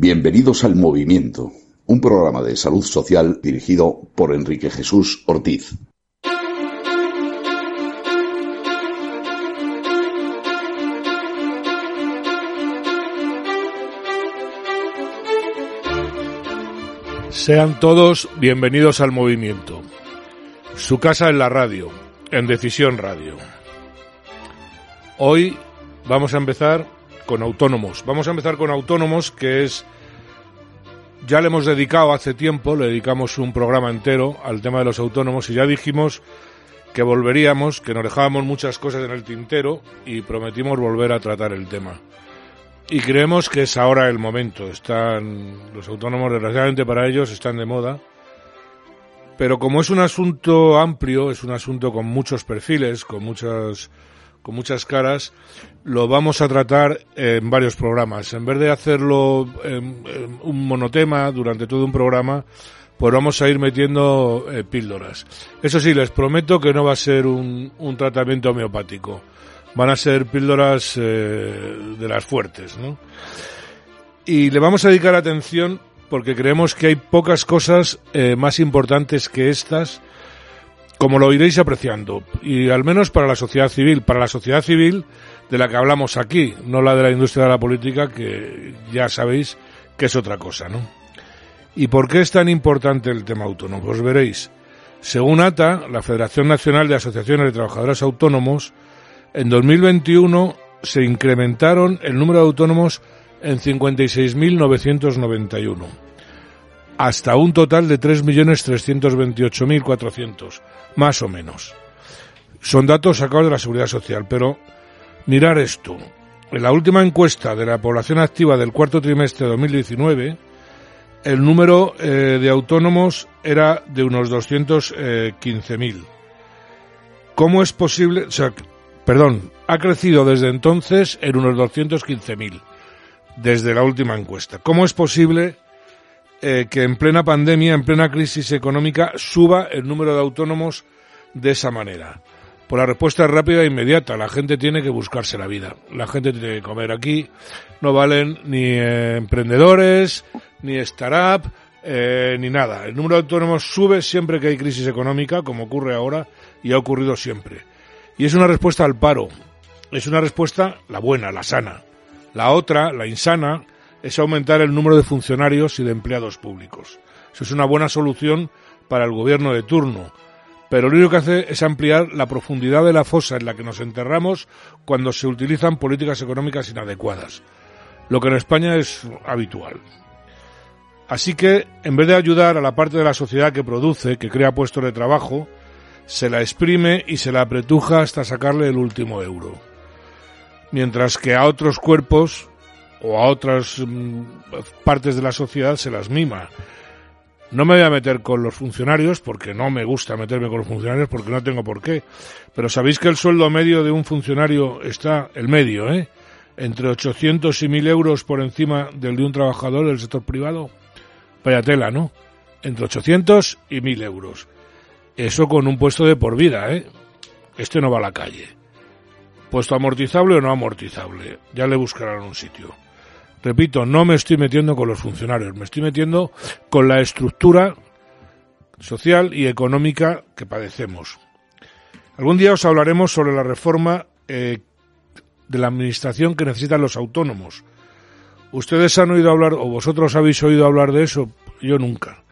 Bienvenidos al Movimiento, un programa de salud social dirigido por Enrique Jesús Ortiz. Sean todos bienvenidos al movimiento. Su casa en la radio, en Decisión Radio. Hoy vamos a empezar con autónomos. Vamos a empezar con autónomos, que es ya le hemos dedicado hace tiempo, le dedicamos un programa entero al tema de los autónomos y ya dijimos que volveríamos, que nos dejábamos muchas cosas en el tintero y prometimos volver a tratar el tema. Y creemos que es ahora el momento. Están los autónomos, desgraciadamente para ellos, están de moda. Pero como es un asunto amplio, es un asunto con muchos perfiles, con muchas, con muchas caras, lo vamos a tratar en varios programas. En vez de hacerlo un monotema durante todo un programa, pues vamos a ir metiendo eh, píldoras. Eso sí, les prometo que no va a ser un, un tratamiento homeopático van a ser píldoras eh, de las fuertes, ¿no? Y le vamos a dedicar atención porque creemos que hay pocas cosas eh, más importantes que estas, como lo iréis apreciando, y al menos para la sociedad civil, para la sociedad civil de la que hablamos aquí, no la de la industria de la política, que ya sabéis que es otra cosa, ¿no? ¿Y por qué es tan importante el tema autónomo? Pues veréis. Según ATA, la Federación Nacional de Asociaciones de Trabajadores Autónomos, en 2021 se incrementaron el número de autónomos en 56.991, hasta un total de 3.328.400, más o menos. Son datos sacados de la Seguridad Social, pero mirar esto. En la última encuesta de la población activa del cuarto trimestre de 2019, el número eh, de autónomos era de unos 215.000. ¿Cómo es posible? O sea, perdón, ha crecido desde entonces en unos 215.000, desde la última encuesta. ¿Cómo es posible eh, que en plena pandemia, en plena crisis económica, suba el número de autónomos de esa manera? Por la respuesta rápida e inmediata. La gente tiene que buscarse la vida. La gente tiene que comer aquí. No valen ni eh, emprendedores, ni startup, eh, ni nada. El número de autónomos sube siempre que hay crisis económica, como ocurre ahora, y ha ocurrido siempre. Y es una respuesta al paro. Es una respuesta la buena, la sana. La otra, la insana, es aumentar el número de funcionarios y de empleados públicos. Eso es una buena solución para el gobierno de turno. Pero lo único que hace es ampliar la profundidad de la fosa en la que nos enterramos cuando se utilizan políticas económicas inadecuadas. Lo que en España es habitual. Así que, en vez de ayudar a la parte de la sociedad que produce, que crea puestos de trabajo, se la exprime y se la apretuja hasta sacarle el último euro. Mientras que a otros cuerpos o a otras mm, partes de la sociedad se las mima. No me voy a meter con los funcionarios porque no me gusta meterme con los funcionarios porque no tengo por qué. Pero sabéis que el sueldo medio de un funcionario está, el medio, ¿eh? Entre 800 y 1000 euros por encima del de un trabajador del sector privado. Vaya tela, ¿no? Entre 800 y 1000 euros. Eso con un puesto de por vida, ¿eh? Este no va a la calle. Puesto amortizable o no amortizable. Ya le buscarán un sitio. Repito, no me estoy metiendo con los funcionarios, me estoy metiendo con la estructura social y económica que padecemos. Algún día os hablaremos sobre la reforma eh, de la administración que necesitan los autónomos. ¿Ustedes han oído hablar, o vosotros habéis oído hablar de eso? Yo nunca.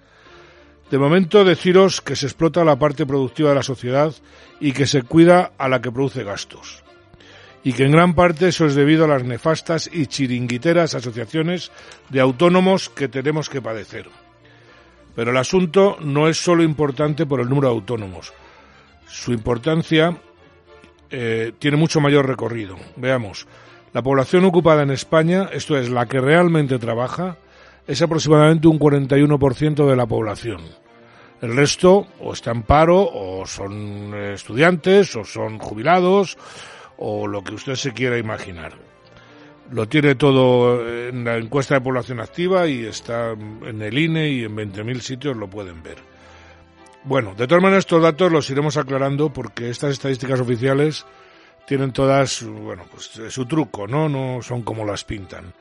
De momento deciros que se explota la parte productiva de la sociedad y que se cuida a la que produce gastos. Y que en gran parte eso es debido a las nefastas y chiringuiteras asociaciones de autónomos que tenemos que padecer. Pero el asunto no es solo importante por el número de autónomos. Su importancia eh, tiene mucho mayor recorrido. Veamos, la población ocupada en España, esto es, la que realmente trabaja, es aproximadamente un 41% de la población. El resto o está en paro, o son estudiantes, o son jubilados, o lo que usted se quiera imaginar. Lo tiene todo en la encuesta de población activa y está en el INE y en 20.000 sitios lo pueden ver. Bueno, de todas maneras estos datos los iremos aclarando porque estas estadísticas oficiales tienen todas, bueno, pues su truco, ¿no? No son como las pintan.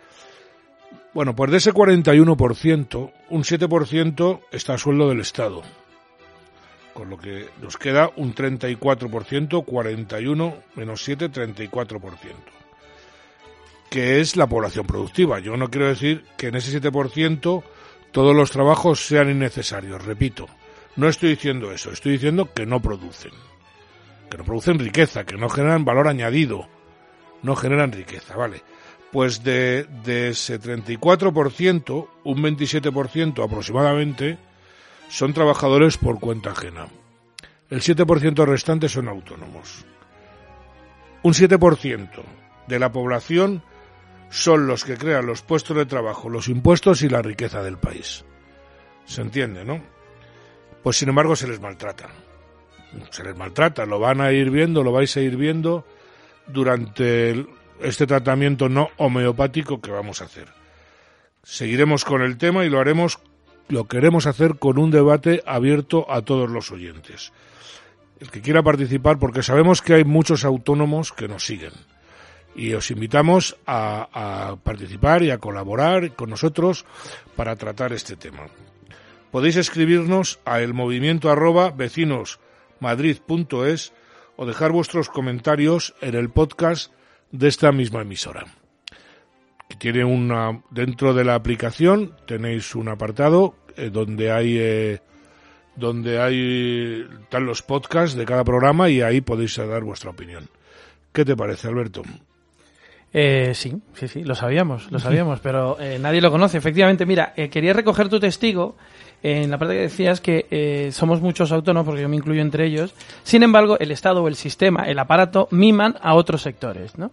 Bueno, pues de ese 41%, un 7% está a sueldo del Estado. Con lo que nos queda un 34%, 41 menos 7, 34%. Que es la población productiva. Yo no quiero decir que en ese 7% todos los trabajos sean innecesarios, repito. No estoy diciendo eso, estoy diciendo que no producen. Que no producen riqueza, que no generan valor añadido. No generan riqueza, ¿vale? pues de, ese 34%, un 27% aproximadamente son trabajadores por cuenta ajena. El 7% restante son autónomos. Un 7% de la población son los que crean los puestos de trabajo, los impuestos y la riqueza del país. ¿Se entiende, no? Pues sin embargo se les maltrata. Se les maltrata, lo van a ir viendo, lo vais a ir viendo durante este tratamiento no homeopático que vamos a hacer. Seguiremos con el tema y lo haremos, lo queremos hacer con un debate abierto a todos los oyentes. El que quiera participar, porque sabemos que hay muchos autónomos que nos siguen. Y os invitamos a, participar y a colaborar con nosotros para tratar este tema. Podéis escribirnos a el movimiento arroba vecinosmadrid.es o dejar vuestros comentarios en el podcast de esta misma emisora. Tiene una dentro de la aplicación tenéis un apartado eh, donde hay eh, donde hay están los podcasts de cada programa y ahí podéis dar vuestra opinión. ¿Qué te parece, Alberto? Eh, sí, sí, sí, lo sabíamos, lo sabíamos, pero nadie lo conoce. Efectivamente, mira, quería recoger tu testigo en la parte que decías que eh, somos muchos autónomos, porque yo me incluyo entre ellos, sin embargo, el Estado o el sistema, el aparato, miman a otros sectores. ¿no?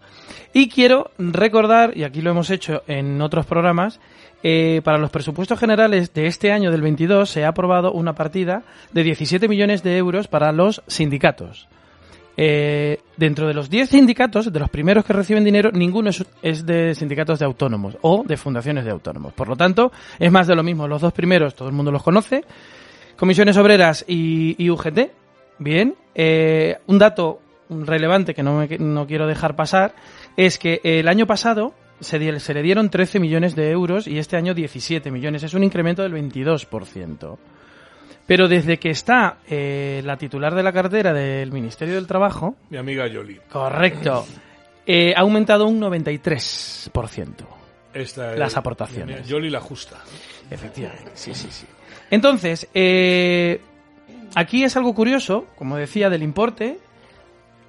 Y quiero recordar, y aquí lo hemos hecho en otros programas, eh, para los presupuestos generales de este año del 22 se ha aprobado una partida de 17 millones de euros para los sindicatos. Eh, dentro de los 10 sindicatos, de los primeros que reciben dinero, ninguno es, de sindicatos de autónomos o de fundaciones de autónomos. Por lo tanto, es más de lo mismo. Los dos primeros, todo el mundo los conoce. Comisiones Obreras y, UGT. Bien. Eh, un dato relevante que no, no quiero dejar pasar es que el año pasado se, se, le dieron 13 millones de euros y este año 17 millones. Es un incremento del 22%. Pero desde que está eh, la titular de la cartera del Ministerio del Trabajo... Mi amiga Yoli. Correcto. Eh, ha aumentado un 93%. Esta las aportaciones. Yoli la justa. Efectivamente, sí, sí, sí. Entonces, eh, aquí es algo curioso, como decía, del importe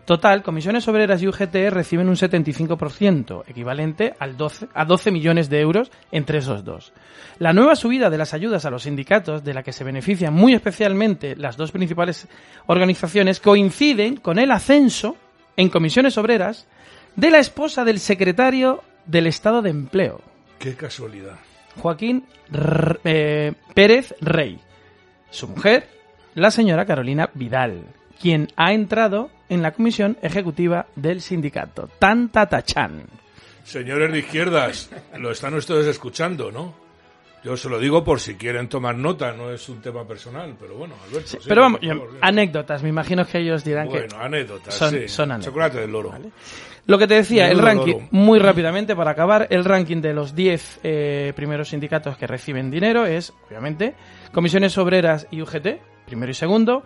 Total, comisiones obreras y UGT reciben un 75%, equivalente al 12, a 12 millones de euros entre esos dos. La nueva subida de las ayudas a los sindicatos, de la que se benefician muy especialmente las dos principales organizaciones, coinciden con el ascenso en comisiones obreras de la esposa del secretario del Estado de Empleo. Qué casualidad. Joaquín eh, Pérez Rey. Su mujer, la señora Carolina Vidal, quien ha entrado en la comisión ejecutiva del sindicato. Tanta tachan. Señores de izquierdas, lo están ustedes escuchando, ¿no? Yo se lo digo por si quieren tomar nota, no es un tema personal, pero bueno, Alberto. pero vamos, anécdotas, me imagino que ellos dirán que. Bueno, anécdotas, son, sí. son anécdotas. Chocolate del loro. Lo que te decía, el, ranking, muy rápidamente para acabar, el ranking de los 10 eh, primeros sindicatos que reciben dinero es, obviamente, Comisiones Obreras y UGT, primero y segundo.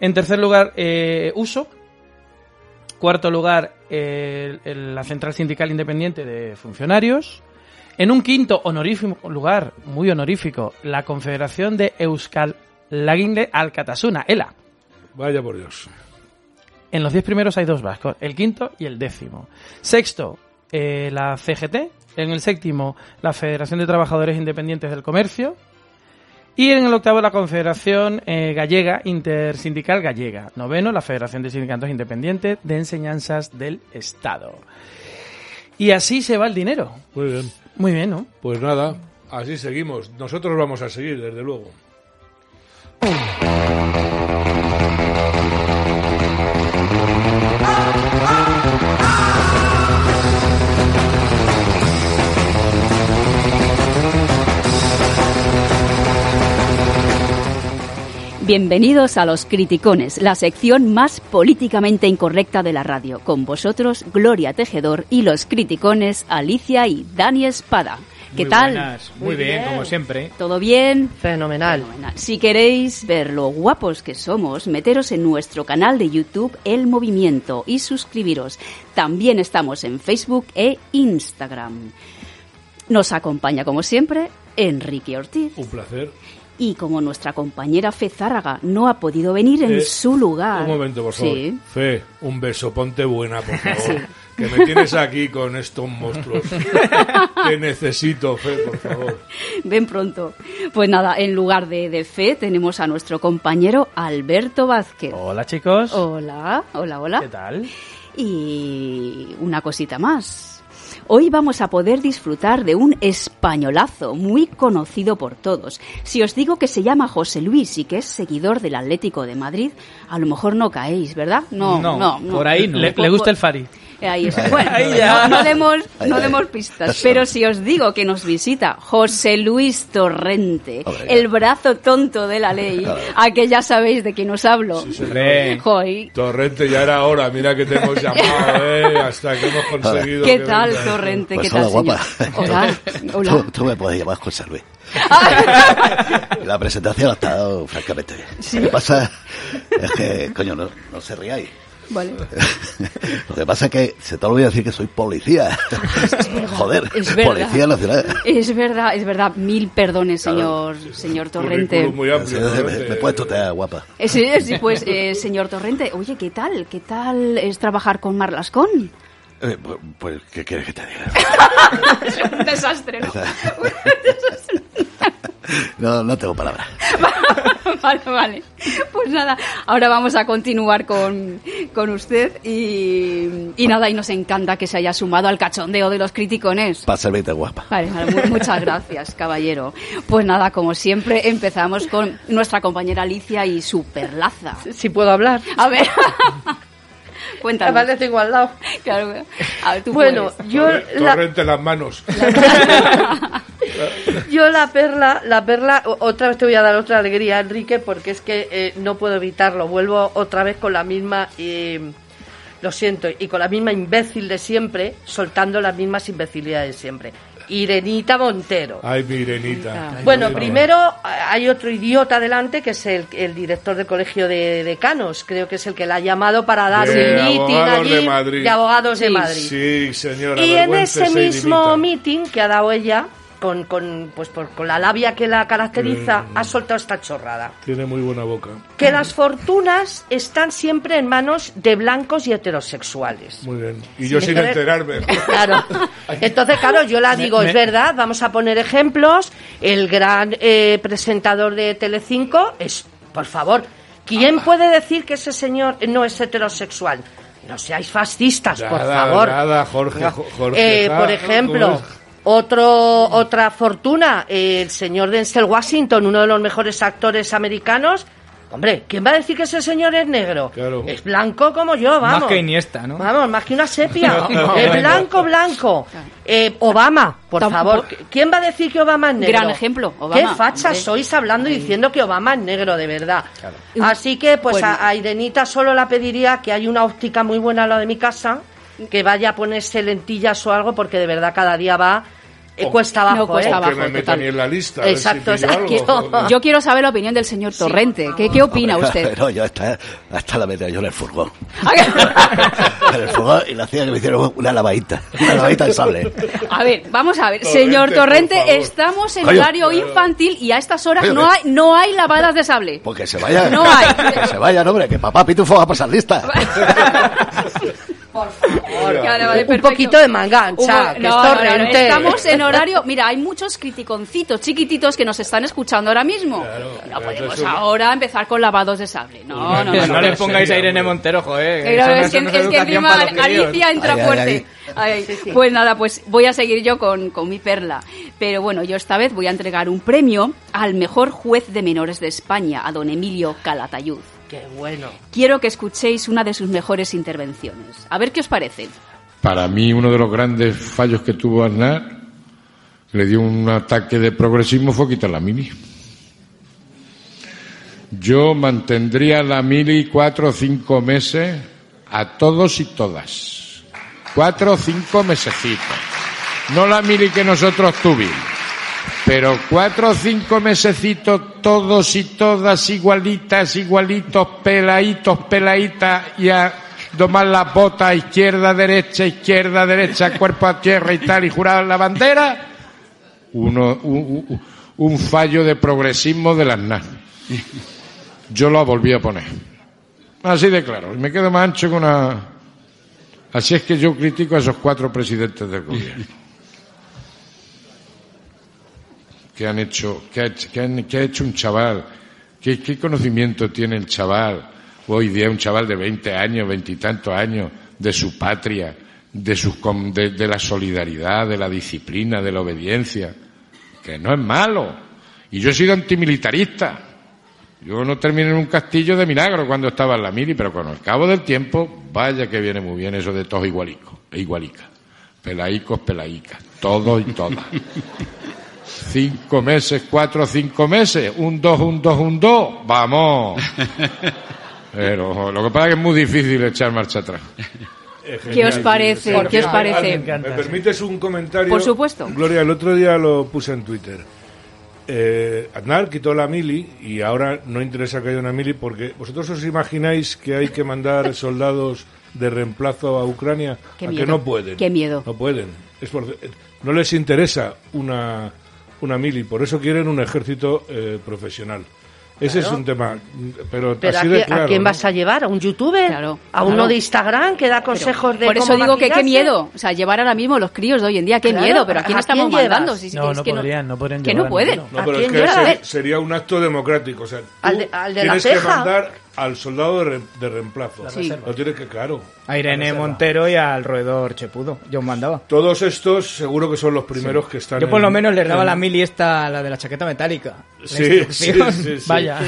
En tercer lugar, eh, Uso. Cuarto lugar, la Central Sindical Independiente de Funcionarios. En un quinto honorífico lugar, muy honorífico, la Confederación de Euskal Laguinde Alcatasuna, ELA. Vaya por Dios. En los diez primeros hay dos vascos, el quinto y el décimo. Sexto, eh, la CGT. En el séptimo, la Federación de Trabajadores Independientes del Comercio. Y en el octavo la Confederación eh, Gallega Intersindical Gallega. Noveno la Federación de Sindicatos Independientes de Enseñanzas del Estado. Y así se va el dinero. Muy bien. Muy bien, ¿no? Pues nada, así seguimos. Nosotros vamos a seguir, desde luego. Bienvenidos a Los Criticones, la sección más políticamente incorrecta de la radio. Con vosotros, Gloria Tejedor y los criticones Alicia y Dani Espada. ¿Qué Muy tal? buenas. Muy, bien, como siempre. ¿Todo bien? Fenomenal. Fenomenal. Si queréis ver lo guapos que somos, meteros en nuestro canal de YouTube El Movimiento y suscribiros. También estamos en Facebook e Instagram. Nos acompaña, como siempre, Enrique Ortiz. Un placer. Y como nuestra compañera Fe Zárraga no ha podido venir en Eh, su lugar. Un momento, por favor. Sí. Fe, un beso, ponte buena, por favor. Que me tienes aquí con estos monstruos. Te necesito, Fe, por favor. Ven pronto. Pues nada, en lugar de, de Fe tenemos a nuestro compañero Alberto Vázquez. Hola, chicos. Hola, hola, hola. ¿Qué tal? Y una cosita más. Hoy vamos a poder disfrutar de un españolazo muy conocido por todos. Si os digo que se llama José Luis y que es seguidor del Atlético de Madrid, a lo mejor no caéis, ¿verdad? No, no, No, no. por ahí no. Le, le gusta el Fari. Ahí está. Bueno, Ahí ya. no, no demos, no demos pistas. Pero si os digo que nos visita José Luis Torrente, el brazo tonto de la ley, a que ya sabéis de quién os hablo. Joy, Torrente, ya era hora. Mira que te hemos llamado, ¿eh? Hasta que hemos conseguido. ¿Qué que tal. Torrente? Pues ¿Qué tal, hola, guapa. señor? Hola, hola. Tú, tú me puedes llamar José Luis. La presentación ha estado francamente bien. Lo que pasa es que, coño, no, no se riáis. Vale. Lo que pasa es que se te olvida decir que soy policía. Joder, Es verdad. policía nacional. Es verdad, es verdad. Mil perdones, señor, señor Torrente. Muy amplio, Me, Torrente. me he puesto te guapa. Eh, Sí, sí, pues, eh, señor Torrente, oye, ¿qué tal? ¿Qué tal es trabajar con Marlascón? Eh, pues, pues, ¿qué quieres que te diga? Es un desastre, ¿no? No, no tengo palabras. vale, vale. Pues nada, ahora vamos a continuar con, con usted y, y nada, y nos encanta que se haya sumado al cachondeo de los criticones. Para servirte guapa. Vale, vale, mu- muchas gracias, caballero. Pues nada, como siempre, empezamos con nuestra compañera Alicia y su perlaza. Si puedo hablar. A ver, cuéntanos. Además, tengo al lado. Claro, a ver, tú Bueno, puedes. yo la, Torrente en las manos. yo la perla, la perla, otra vez te voy a dar otra alegría, Enrique, porque es que eh, no puedo evitarlo. Vuelvo otra vez con la misma, eh, lo siento, y con la misma imbécil de siempre, soltando las mismas imbecilidades de siempre. Irenita Montero. Ay, mi Irenita. Bueno, Ay, primero a- hay otro idiota delante que es el, el director del colegio de decanos. Creo que es el que la ha llamado para dar De un meeting abogados allí de Madrid. de abogados de. Madrid. Sí, señora. Y en ese mismo meeting que ha dado ella, con, con, pues por, con la labia que la caracteriza, Mm. ha soltado esta chorrada. Tiene muy buena boca. Que las fortunas están siempre en manos de blancos y heterosexuales. Muy bien. Y yo sin enterarme. Claro. Entonces, claro, yo la digo, me- es verdad, vamos a poner ejemplos. El gran eh, presentador de Telecinco es, por favor, ¿quién puede decir que ese señor no es heterosexual? No seáis fascistas, por favor. nada, Jorge, Jo- Jorge Eh, Ja, por ejemplo, ¿Cómo es? Otro, otra fortuna, el señor Denzel Washington, uno de los mejores actores americanos. Hombre, ¿quién va a decir que ese señor es negro? Claro. Es blanco como yo, vamos. Más que Iniesta, ¿no? Vamos, más que una sepia. No, es blanco, blanco. Eh, Obama, por favor. ¿Quién va a decir que Obama es negro? Gran ejemplo, Obama. Qué fachas Hombre. sois hablando y diciendo que Obama es negro, de verdad. Así que, pues Bueno. a, a Irenita solo la pediría que hay una óptica muy buena a la de mi casa, que vaya a ponerse lentillas o algo, porque de verdad cada día va eh, cuesta abajo. No, cuesta ¿eh? abajo. que me meta total. ni en la lista. si Exacto, exacto. Yo quiero saber la opinión del señor Torrente. ¿Qué, qué opina Hombre, usted? Pero yo hasta, hasta la metía yo en el furgón. en el furgón y le hacía que me hicieran una lavadita. Una lavadita de sable. A ver, vamos a ver, Torrente, señor Torrente, estamos en horario infantil y a estas horas no hay, no hay lavadas de sable. Pues que se vaya. No hay. Que se vaya, hombre, que papá Pitufo va a pasar lista. Vale, vale, Un poquito de manga ancha, Un- que no, es no. Estamos en horario. Mira, hay muchos criticoncitos chiquititos que nos están escuchando ahora mismo. no podemos ahora empezar con lavados de sable. No, no, no. No, no. le pongáis a Irene Montero, joder. Pero es, que, no es que educación encima. Alicia entra Ay, ay, fuerte. Pues nada, pues voy a seguir yo con, con mi perla. Pero bueno, yo esta vez voy a entregar un premio al mejor juez de menores de España, a don Emilio Calatayud. Qué bueno. Quiero que escuchéis una de sus mejores intervenciones. A ver qué os parece. Para mí, uno de los grandes fallos que tuvo Aznar, le dio un ataque de progresismo, fue quitar la mili. Yo mantendría la mili cuatro o cinco meses a todos y todas. Cuatro o cinco mesecitos. No la mili que nosotros tuvimos. Pero cuatro o cinco mesecitos, todos y todas igualitas, igualitos, peladitos, peladitas, y a domar las botas izquierda, derecha, izquierda, derecha, cuerpo a tierra y tal, y jurar la bandera, uno, un, fallo de progresismo de las NAS. Yo lo volví a poner. Así de claro. Y me quedo más ancho que una... Así es que yo critico a esos cuatro presidentes del gobierno. Que han hecho, que ha, que han- ha hecho un chaval, ¿Qué, conocimiento tiene el chaval, hoy día un chaval de 20 años, veintitantos años, de su patria, de, sus, de, de la solidaridad, de la disciplina, de la obediencia, que no es malo. Y yo he sido antimilitarista. Yo no terminé en un castillo de milagro cuando estaba en la mili, pero con el cabo del tiempo, vaya que viene muy bien eso de todos igualicos, e igualicas. Pelaicos, pelaicas, todos y todas. Cinco meses, cuatro, cinco meses, un dos, un dos, un dos, vamos. Pero lo que pasa es que es muy difícil echar marcha atrás. ¿Qué os parece? ¿Qué os parece? ¿Me permites un comentario? Por supuesto. Gloria, el otro día lo puse en Twitter. Eh, Aznar quitó la mili y ahora no interesa que haya una mili porque vosotros os imagináis que hay que mandar soldados de reemplazo a Ucrania Qué a miedo. que no pueden. Qué miedo. No pueden. Es por- no les interesa una, una mili, por eso quieren un ejército eh, profesional. Ese Claro. es un tema, pero, Pero ¿a, así de quién- a claro, quién ¿no? vas a llevar? ¿A un youtuber? ¿A uno claro. de Instagram que da consejos de Por eso cómo digo que qué maquillarse? miedo. O sea, llevar ahora mismo los críos de hoy en día, qué Claro, miedo. Pero ¿a quién ¿a estamos mandando? Si- No, es no que podrían, no podrían Que no a pueden. No, ¿A pero es que ser- sería un acto democrático. O sea, tú Al de- al de la tienes que ceja. mandar al soldado de, re- de reemplazo. Sí. Lo tienes que, claro. A Irene Montero y al roedor Chepudo. Yo os mandaba. Todos estos seguro que son los primeros que están. Yo por lo en- menos les daba en- la mili esta, la de la chaqueta metálica. La Sí, sí, sí, sí. Vaya.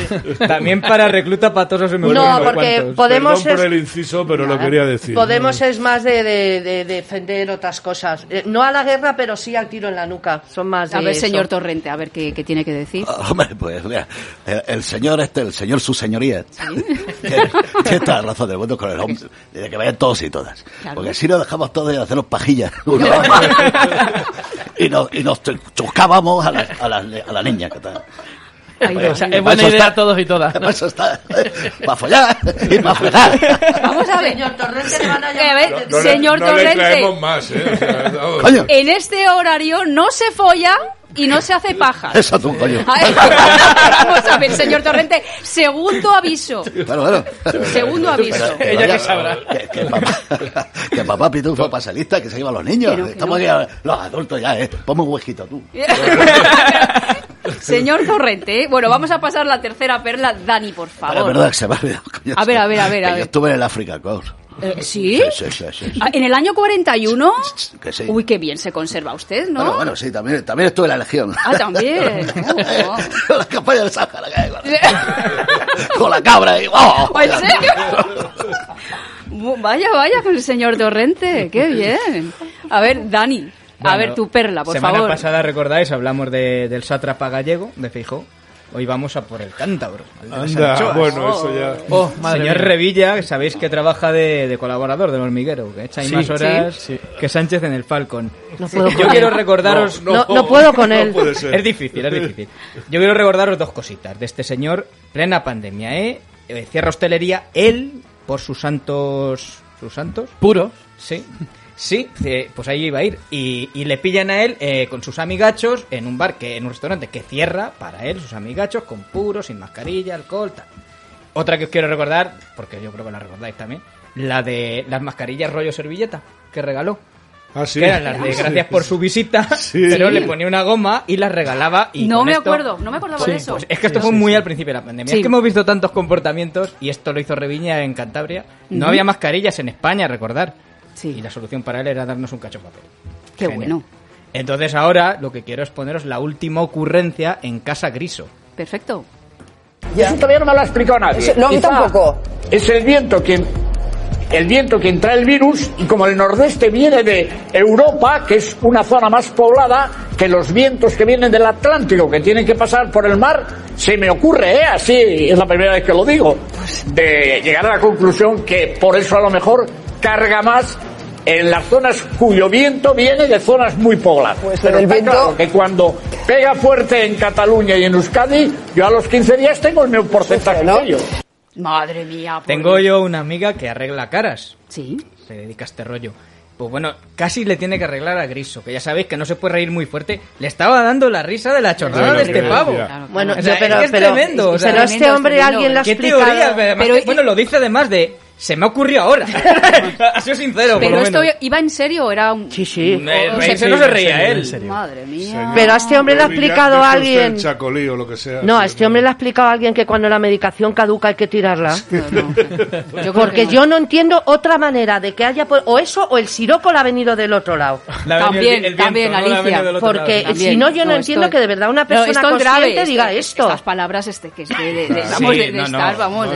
También para recluta patosos me No, porque cuantos. podemos Perdón por es- el inciso, pero lo quería decir. Podemos es más de, de- de defender otras cosas. Eh, no a la guerra, pero sí al tiro en la nuca. Son más de A ver, eso. señor Torrente, a ver qué, qué tiene que decir. Ah, Hombre, pues mira, el, el señor este, el señor su señoría, tiene, tiene toda la razón del mundo con el hombre, de que vayan todos y todas. Claro. Porque si no dejamos todos de hacernos pajillas. y, nos, y nos chocábamos a la, a la, a la niña. que Pues, O sea, es buena eso idea está- todos y todas. Para eso está. Para follar y para follar. Vamos a ver. Señor Torrente le van a llamar. ver, No le- señor no le Torrente. traemos más, ¿eh? O sea, En este horario no se folla y no se hace paja. eso tú, coño. Vamos a ver, señor Torrente. Segundo aviso. Bueno, bueno. Segundo aviso. Ella que sabrá. Que, que papá, que papá Pitufo pasa lista, que se lleva a los niños. Que no, que Estamos no. aquí, los adultos ya, ¿eh? Ponme un huesquito tú. Señor Torrente, ¿eh? bueno, vamos a pasar la tercera perla. Dani, por favor. es verdad que se me ha olvidado, coño. A ver, a ver, a ver, a ver. Yo estuve en el Africa Coast. Eh, ¿Sí? Sí, sí, sí, sí. Ah, En el año 41. Que sí. Uy, qué bien se conserva usted, ¿no? Bueno, bueno, sí, también, también estuve en la Legión. Ah, también. Con la campaña del Sáhara, con, con la cabra y... ¡oh! ¿En serio? Vaya, vaya con el señor Torrente. Qué bien. A ver, Dani. A ver, tu perla, por semana favor. pasada, recordáis, hablamos de- del sátrapa gallego, de Feijó. Hoy vamos a por el cántabro. de Anda, anchoas. bueno, eso ya. Oh, madre Señor mía. Revilla, sabéis que trabaja de, de colaborador del hormiguero, que echa ahí Sí, más horas sí. que Sánchez en el Falcon. No puedo Yo con quiero él. recordaros... No, no puedo con él. No puede ser. Es difícil, es difícil. Yo quiero recordaros dos cositas de este señor, plena pandemia, ¿eh? Eh, Cierra hostelería, él, por sus santos... ¿Sus santos? Puro. Sí. Sí, eh, pues ahí iba a ir. Y, y le pillan a él eh, con sus amigachos en un bar, que en un restaurante que cierra para él, sus amigachos, con puro, sin mascarilla, alcohol, tal. Otra que os quiero recordar, porque yo creo que la recordáis también, la de las mascarillas rollo servilleta que regaló. Ah, sí. Que eran las de gracias por su visita, Sí. pero le ponía una goma y las regalaba. Y no me esto- acuerdo, no me acordaba de eso. pues es que esto fue muy al principio de la pandemia. Sí. Es que hemos visto tantos comportamientos, y esto lo hizo Reviña en Cantabria. No había mascarillas en España, recordar. Sí. Y la solución para él era darnos un cacho de papel. Qué Genial. bueno. Entonces ahora lo que quiero es poneros la última ocurrencia en Casa Griso. Perfecto. Y eso todavía no me lo ha explicado nadie. No, Quizá tampoco. Es el viento quien el viento quien trae el virus y como el nordeste viene de Europa, que es una zona más poblada que los vientos que vienen del Atlántico, que tienen que pasar por el mar, se me ocurre, ¿eh? así es la primera vez que lo digo, de llegar a la conclusión que por eso a lo mejor carga más en las zonas cuyo viento viene de zonas muy pobladas. Pues Pero el está viento- claro que cuando pega fuerte en Cataluña y en Euskadi, yo a los 15 días tengo el mismo porcentaje ¿no? que. Madre mía. por Tengo yo una amiga que arregla caras. Sí. Se dedica a este rollo. Pues bueno, casi le tiene que arreglar a Griso, que ya sabéis que no se puede reír muy fuerte. Le estaba dando la risa de la chorrada De lo de este pavo. decía. Claro, Bueno, O sea, yo- pero, es que es pero, tremendo, o sea, pero este hombre tremendo. alguien lo ha ¿Qué explicado. teoría? Además Pero- que- bueno, lo dice además de... Se me ocurrió ahora. ha sido sincero, por Pero lo esto menos. iba en serio o era un... Sí, sí. Eh, sí, no se reía serio, él. serio. Madre mía. Señor. Pero a este hombre le ha explicado a alguien. chacolí o lo que sea. No, a este hombre le ha explicado a alguien que cuando la medicación caduca hay que tirarla. No, no. Yo creo Porque que no. yo no entiendo otra manera de que haya... O eso o el siroco le ha venido del otro lado. También, el- el viento, también, Alicia. Porque También. si no, yo no, No, entiendo que de verdad una No, persona consciente grave. diga esto-. Estas palabras este, que es de, estar, vamos,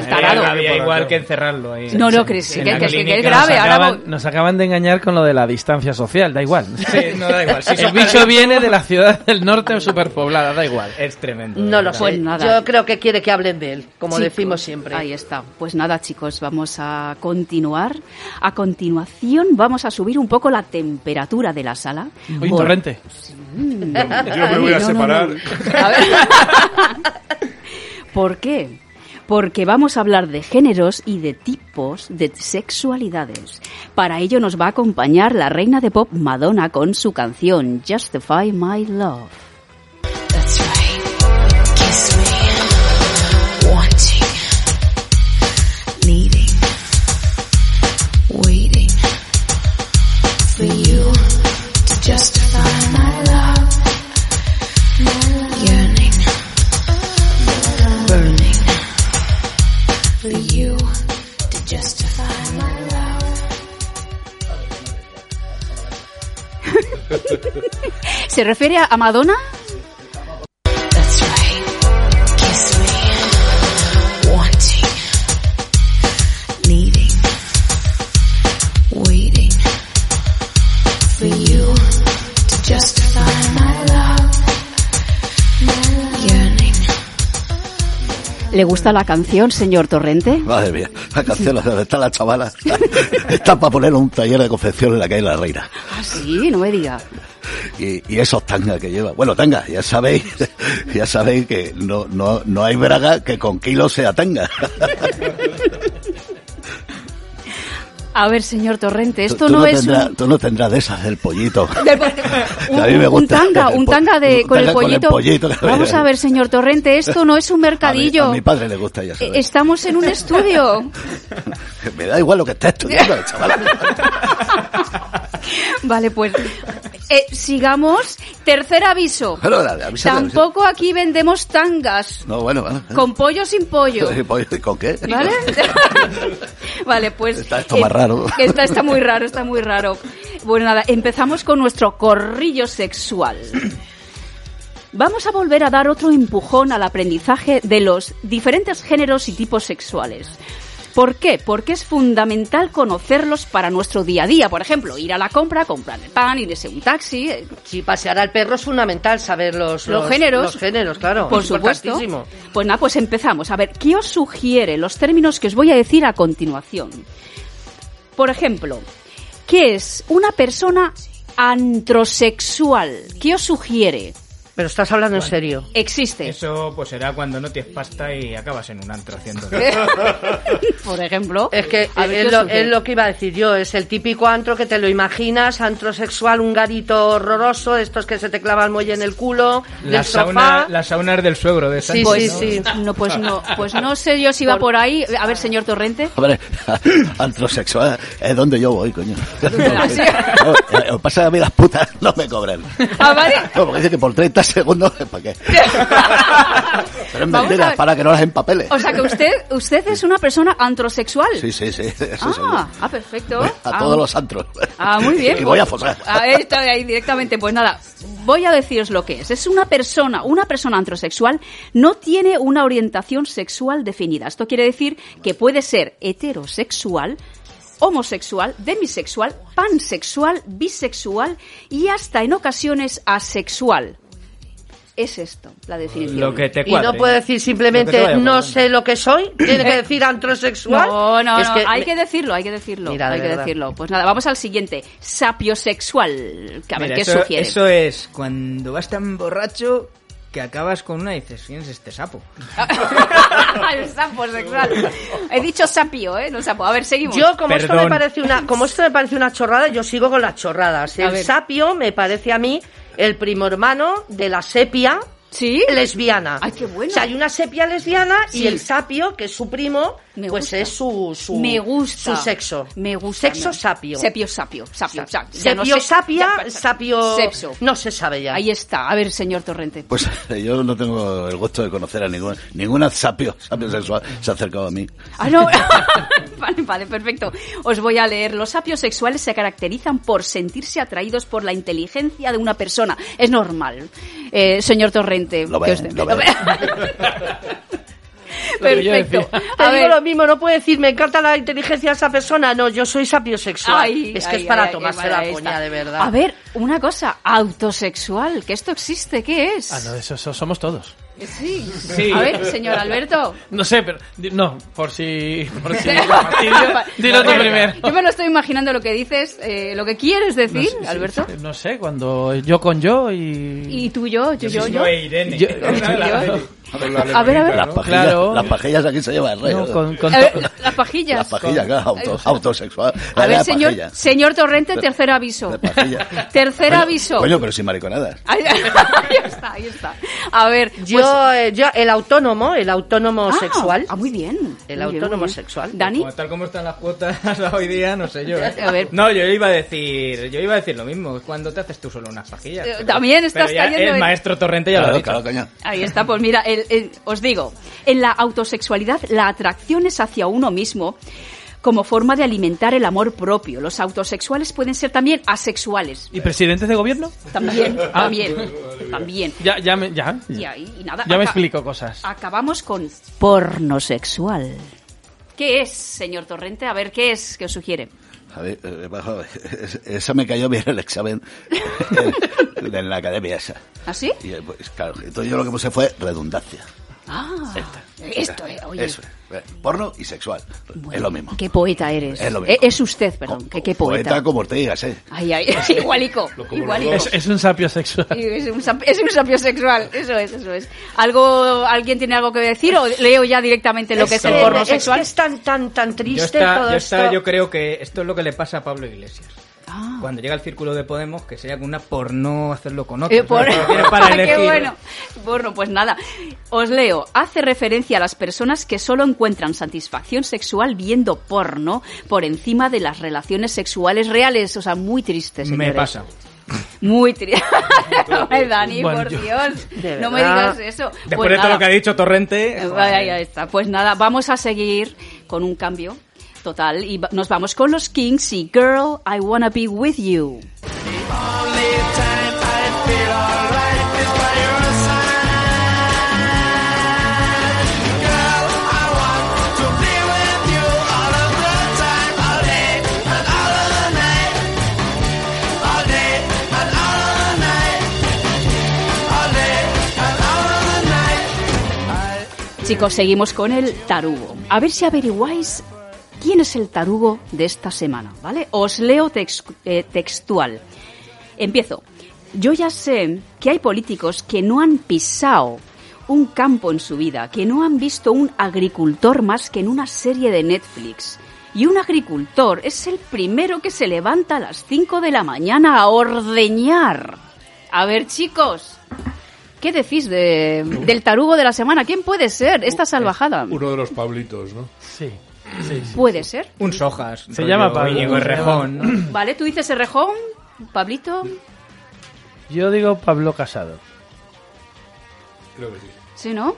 igual que encerrarlo ahí. No, no, que, la que, que, que es grave. Nos Ahora acaban, vamos- nos acaban de engañar con lo de la distancia social, da igual. Sí, no da igual. Sí, El bicho viene de la ciudad del norte superpoblada, da igual. Es tremendo. No lo sé. Pues nada. Yo creo que quiere que hablen de él, como Chicos, decimos siempre. Ahí está. Pues nada, chicos, vamos a continuar. A continuación vamos a subir un poco la temperatura de la sala. Por- torrente. Yo me voy a No, no, separar. no. A ver. ¿Por qué? Porque vamos a hablar de géneros y de tipos de sexualidades. Para ello nos va a acompañar la reina de pop Madonna con su canción Justify My Love. ¿Se refiere a Madonna? ¿Le gusta la canción, señor Torrente? Madre mía, la canción está la chavala. Está para poner un taller de confección en la calle La Reina. Ah, sí, no me diga. Y, y esos tangas que lleva. Bueno, tanga, ya sabéis, ya sabéis que no, no, no hay braga que con kilos sea tanga. A ver, señor Torrente, esto tú, no, no es tendrás, un... tú no tendrás de esas del pollito. Que un, a mí me un gusta. tanga, El un tanga de un con el tanga con el pollito. pollito Vamos a ver, señor Torrente, esto no es un A mi, mercadillo. a mi padre le gusta, ya sabes. Estamos en un estudio. Me da igual lo que estés estudiando, chaval. Vale, pues eh, sigamos. Tercer aviso. Tampoco aquí vendemos tangas. No, bueno, bueno. Con pollo sin pollo. ¿Y pollo? ¿Y ¿Con qué? ¿Vale? vale, pues... Está esto más raro. Está, está muy raro, está muy raro. Bueno, nada, empezamos con nuestro corrillo sexual. Vamos a volver a dar otro empujón al aprendizaje de los diferentes géneros y tipos sexuales. ¿Por qué? Porque es fundamental conocerlos para nuestro día a día. Por ejemplo, ir a la compra, comprar el pan, irse un taxi. eh, Si pasear al perro es fundamental saber los, Los géneros. Los géneros, claro. Por es supuesto. Pues nada, pues empezamos. A ver, ¿qué os sugiere los términos que os voy a decir a continuación? Por ejemplo, ¿qué es una persona antrosexual? ¿Qué os sugiere? Pero estás hablando en serio. Existe. Eso pues será cuando no tienes pasta y acabas en un antro haciendo. Por ejemplo. Es que es ¿qué os lo, sugiere? es lo que iba a decir yo, es el típico antro que te lo imaginas, antro sexual, un garito horroroso, estos que se te clava el muelle en el culo, La del sauna, sofá. la sauna es del suegro de Sí, Sánchez, sí, ¿no? sí. No, pues no, pues no sé yo si va por ahí. A ver, señor Torrente. Hombre, antrosexual es donde yo voy, coño. ¿Ah, sí? No, eh, pasa a mí las putas no me cobran. Ah, vale. No, porque dice que por 30 segundos, ¿para qué? Pero mentira, ver. para que no las empapele. O sea que usted, usted es una persona antrosexual. Sí, sí, sí. Eso ah, ah, perfecto. Voy a Ah, todos los antros. Ah, muy bien. Y voy a fosar. A ver, está ahí directamente. Pues nada, voy a deciros lo que es. Es una persona, una persona antrosexual no tiene una orientación sexual definida. Esto quiere decir que puede ser heterosexual, homosexual, demisexual, pansexual, bisexual y hasta en ocasiones asexual. Es esto, la definición. Lo que te Y no puede decir simplemente no sé lo que soy, tiene que decir antrosexual. No, no, Es no, que hay me- que decirlo, hay que decirlo, Mira, de hay que verdad. decirlo. Pues nada, vamos al siguiente, sapiosexual. Que a ver Mira, qué eso, sugiere. eso es cuando vas tan borracho que acabas con una y dices, ¿quién es este sapo? el sapo sexual. He dicho sapio, ¿eh? No sapo. A ver, seguimos. Yo, como esto, me parece una, como esto me parece una chorrada, yo sigo con las chorradas. El sapio me parece a mí el primo hermano de la sepia ¿Sí? lesbiana. Ay, qué bueno. O sea, hay una sepia lesbiana Sí. y el sapio, que es su primo, Me pues gusta. es su, su, me gusta. su sexo. Me gusta. Sexo me- sapio. Sepio sapio. Sapio, sapio. Ya no sé- sapia, ya- sapio... Sexo. No se sabe ya. Ahí está. A ver, señor Torrente. Pues yo no tengo el gusto de conocer a ningún, ninguna sapio, sapio sexual se ha acercado a mí. Ah, no. vale, vale, perfecto. Os voy a leer. Los sapios sexuales se caracterizan por sentirse atraídos por la inteligencia de una persona. Es normal. Eh, señor Torrente. Lo que ve, os- lo ve. yo Perfecto. Te A digo ver, lo mismo, no puede decir, me encanta la inteligencia de esa persona. No, yo soy sapiosexual. Ay, es que ay, es para ay, tomarse ay, la de verdad. A ver, una cosa, autosexual, que esto existe, ¿qué es? Ah, no, eso, eso somos todos. Sí. Sí. A ver, señor Alberto. No sé, pero no, por si por si dilo tú Bueno, primero. Yo me lo estoy imaginando lo que dices, eh, lo que quieres decir, No sé, Alberto. No sé, cuando yo con yo y Y tú, yo, yo, yo, yo. e Irene. Yo- Con la A ver, a ver. Las pajillas, Claro. las pajillas aquí se lleva el rey. no, con, con A ver, las pajillas. Las pajillas, claro, auto- autosexual. A La ver, de señor, pajilla. señor Torrente, tercer aviso. De pajilla. Tercer Coño, aviso. Coño, pero sin mariconadas. Ahí, ahí está, ahí está. A ver, Yo, pues- eh, yo, el autónomo, el autónomo Ah, sexual. Ah, muy bien. El Muy autónomo bien. sexual. Dani, Como tal como están las cuotas hoy día, no sé yo. ¿eh? A ver. No, yo iba a decir, yo iba a decir lo mismo, es cuando te haces tú solo unas pajillas. Eh, pero- también estás pero ya cayendo El en- maestro Torrente ya lo ha Claro, dicho. claro, coño. Ahí está, pues mira, el- el- os digo, en la autosexualidad la atracción es hacia uno mismo como forma de alimentar el amor propio. Los autosexuales pueden ser también asexuales. ¿Y presidentes de gobierno? También, Ah. también, también. Ya, ya, me, ya. Y nada, Ya me explico cosas. Acabamos con pornosexual. ¿Qué es, señor Torrente? A ver, ¿qué es que os sugiere? A ver, eh, esa me cayó bien el examen en, en la academia esa. ¿Ah, sí? Y pues claro, entonces yo lo que puse fue redundancia. Ah, esto, eh, oye. Eso es. Eh, Porno y sexual. Bueno, es lo mismo. Qué poeta eres. Es lo mismo. Eh, Es usted, perdón. Co- qué poeta. como te digas, ¿eh? Ay, ay, igualico. igualico. Es, es un sapio sexual. Es un, es un sapio sexual, eso es, eso es. ¿Algo, ¿Alguien tiene algo que decir o leo ya directamente lo que es el porno es sexual? que es tan, tan, tan Yo, triste está- todo yo esto. está- yo creo que esto es lo que le pasa a Pablo Iglesias. Ah. Cuando llega al círculo de Podemos, que sería con una por no hacerlo con otro. Eh, por- para Qué bueno. Bueno, pues nada. Os leo. Hace referencia a las personas que solo encuentran satisfacción sexual viendo porno por encima de las relaciones sexuales reales. O sea, muy triste, señores. Me pasa. Muy triste. Dani, Bueno, por yo- Dios. No me digas eso. Después Pues de todo nada. lo que ha dicho Torrente. Ahí está. Pues nada, vamos a seguir con un cambio total y nos vamos con los Kings y Girl, I Wanna Be With You. Chicos, seguimos con el tarugo. A ver si averiguáis quién es el tarugo de esta semana, ¿vale? Os leo tex- eh, textual. Empiezo. Yo ya sé que hay políticos que no han pisado un campo en su vida, que no han visto un agricultor más que en una serie de Netflix. Y un agricultor es el primero que se levanta a las 5 de la mañana a ordeñar. A ver, chicos, ¿qué decís de, del tarugo de la semana? ¿Quién puede ser esta salvajada? Uno de los Pablitos, ¿no? Sí. Sí, sí. ¿Puede ser? Un Sojas. Se llama Pablo. ¿no? Vale, tú dices Errejón, Pablito. Yo digo Pablo Casado. Creo que sí. Sí, ¿no?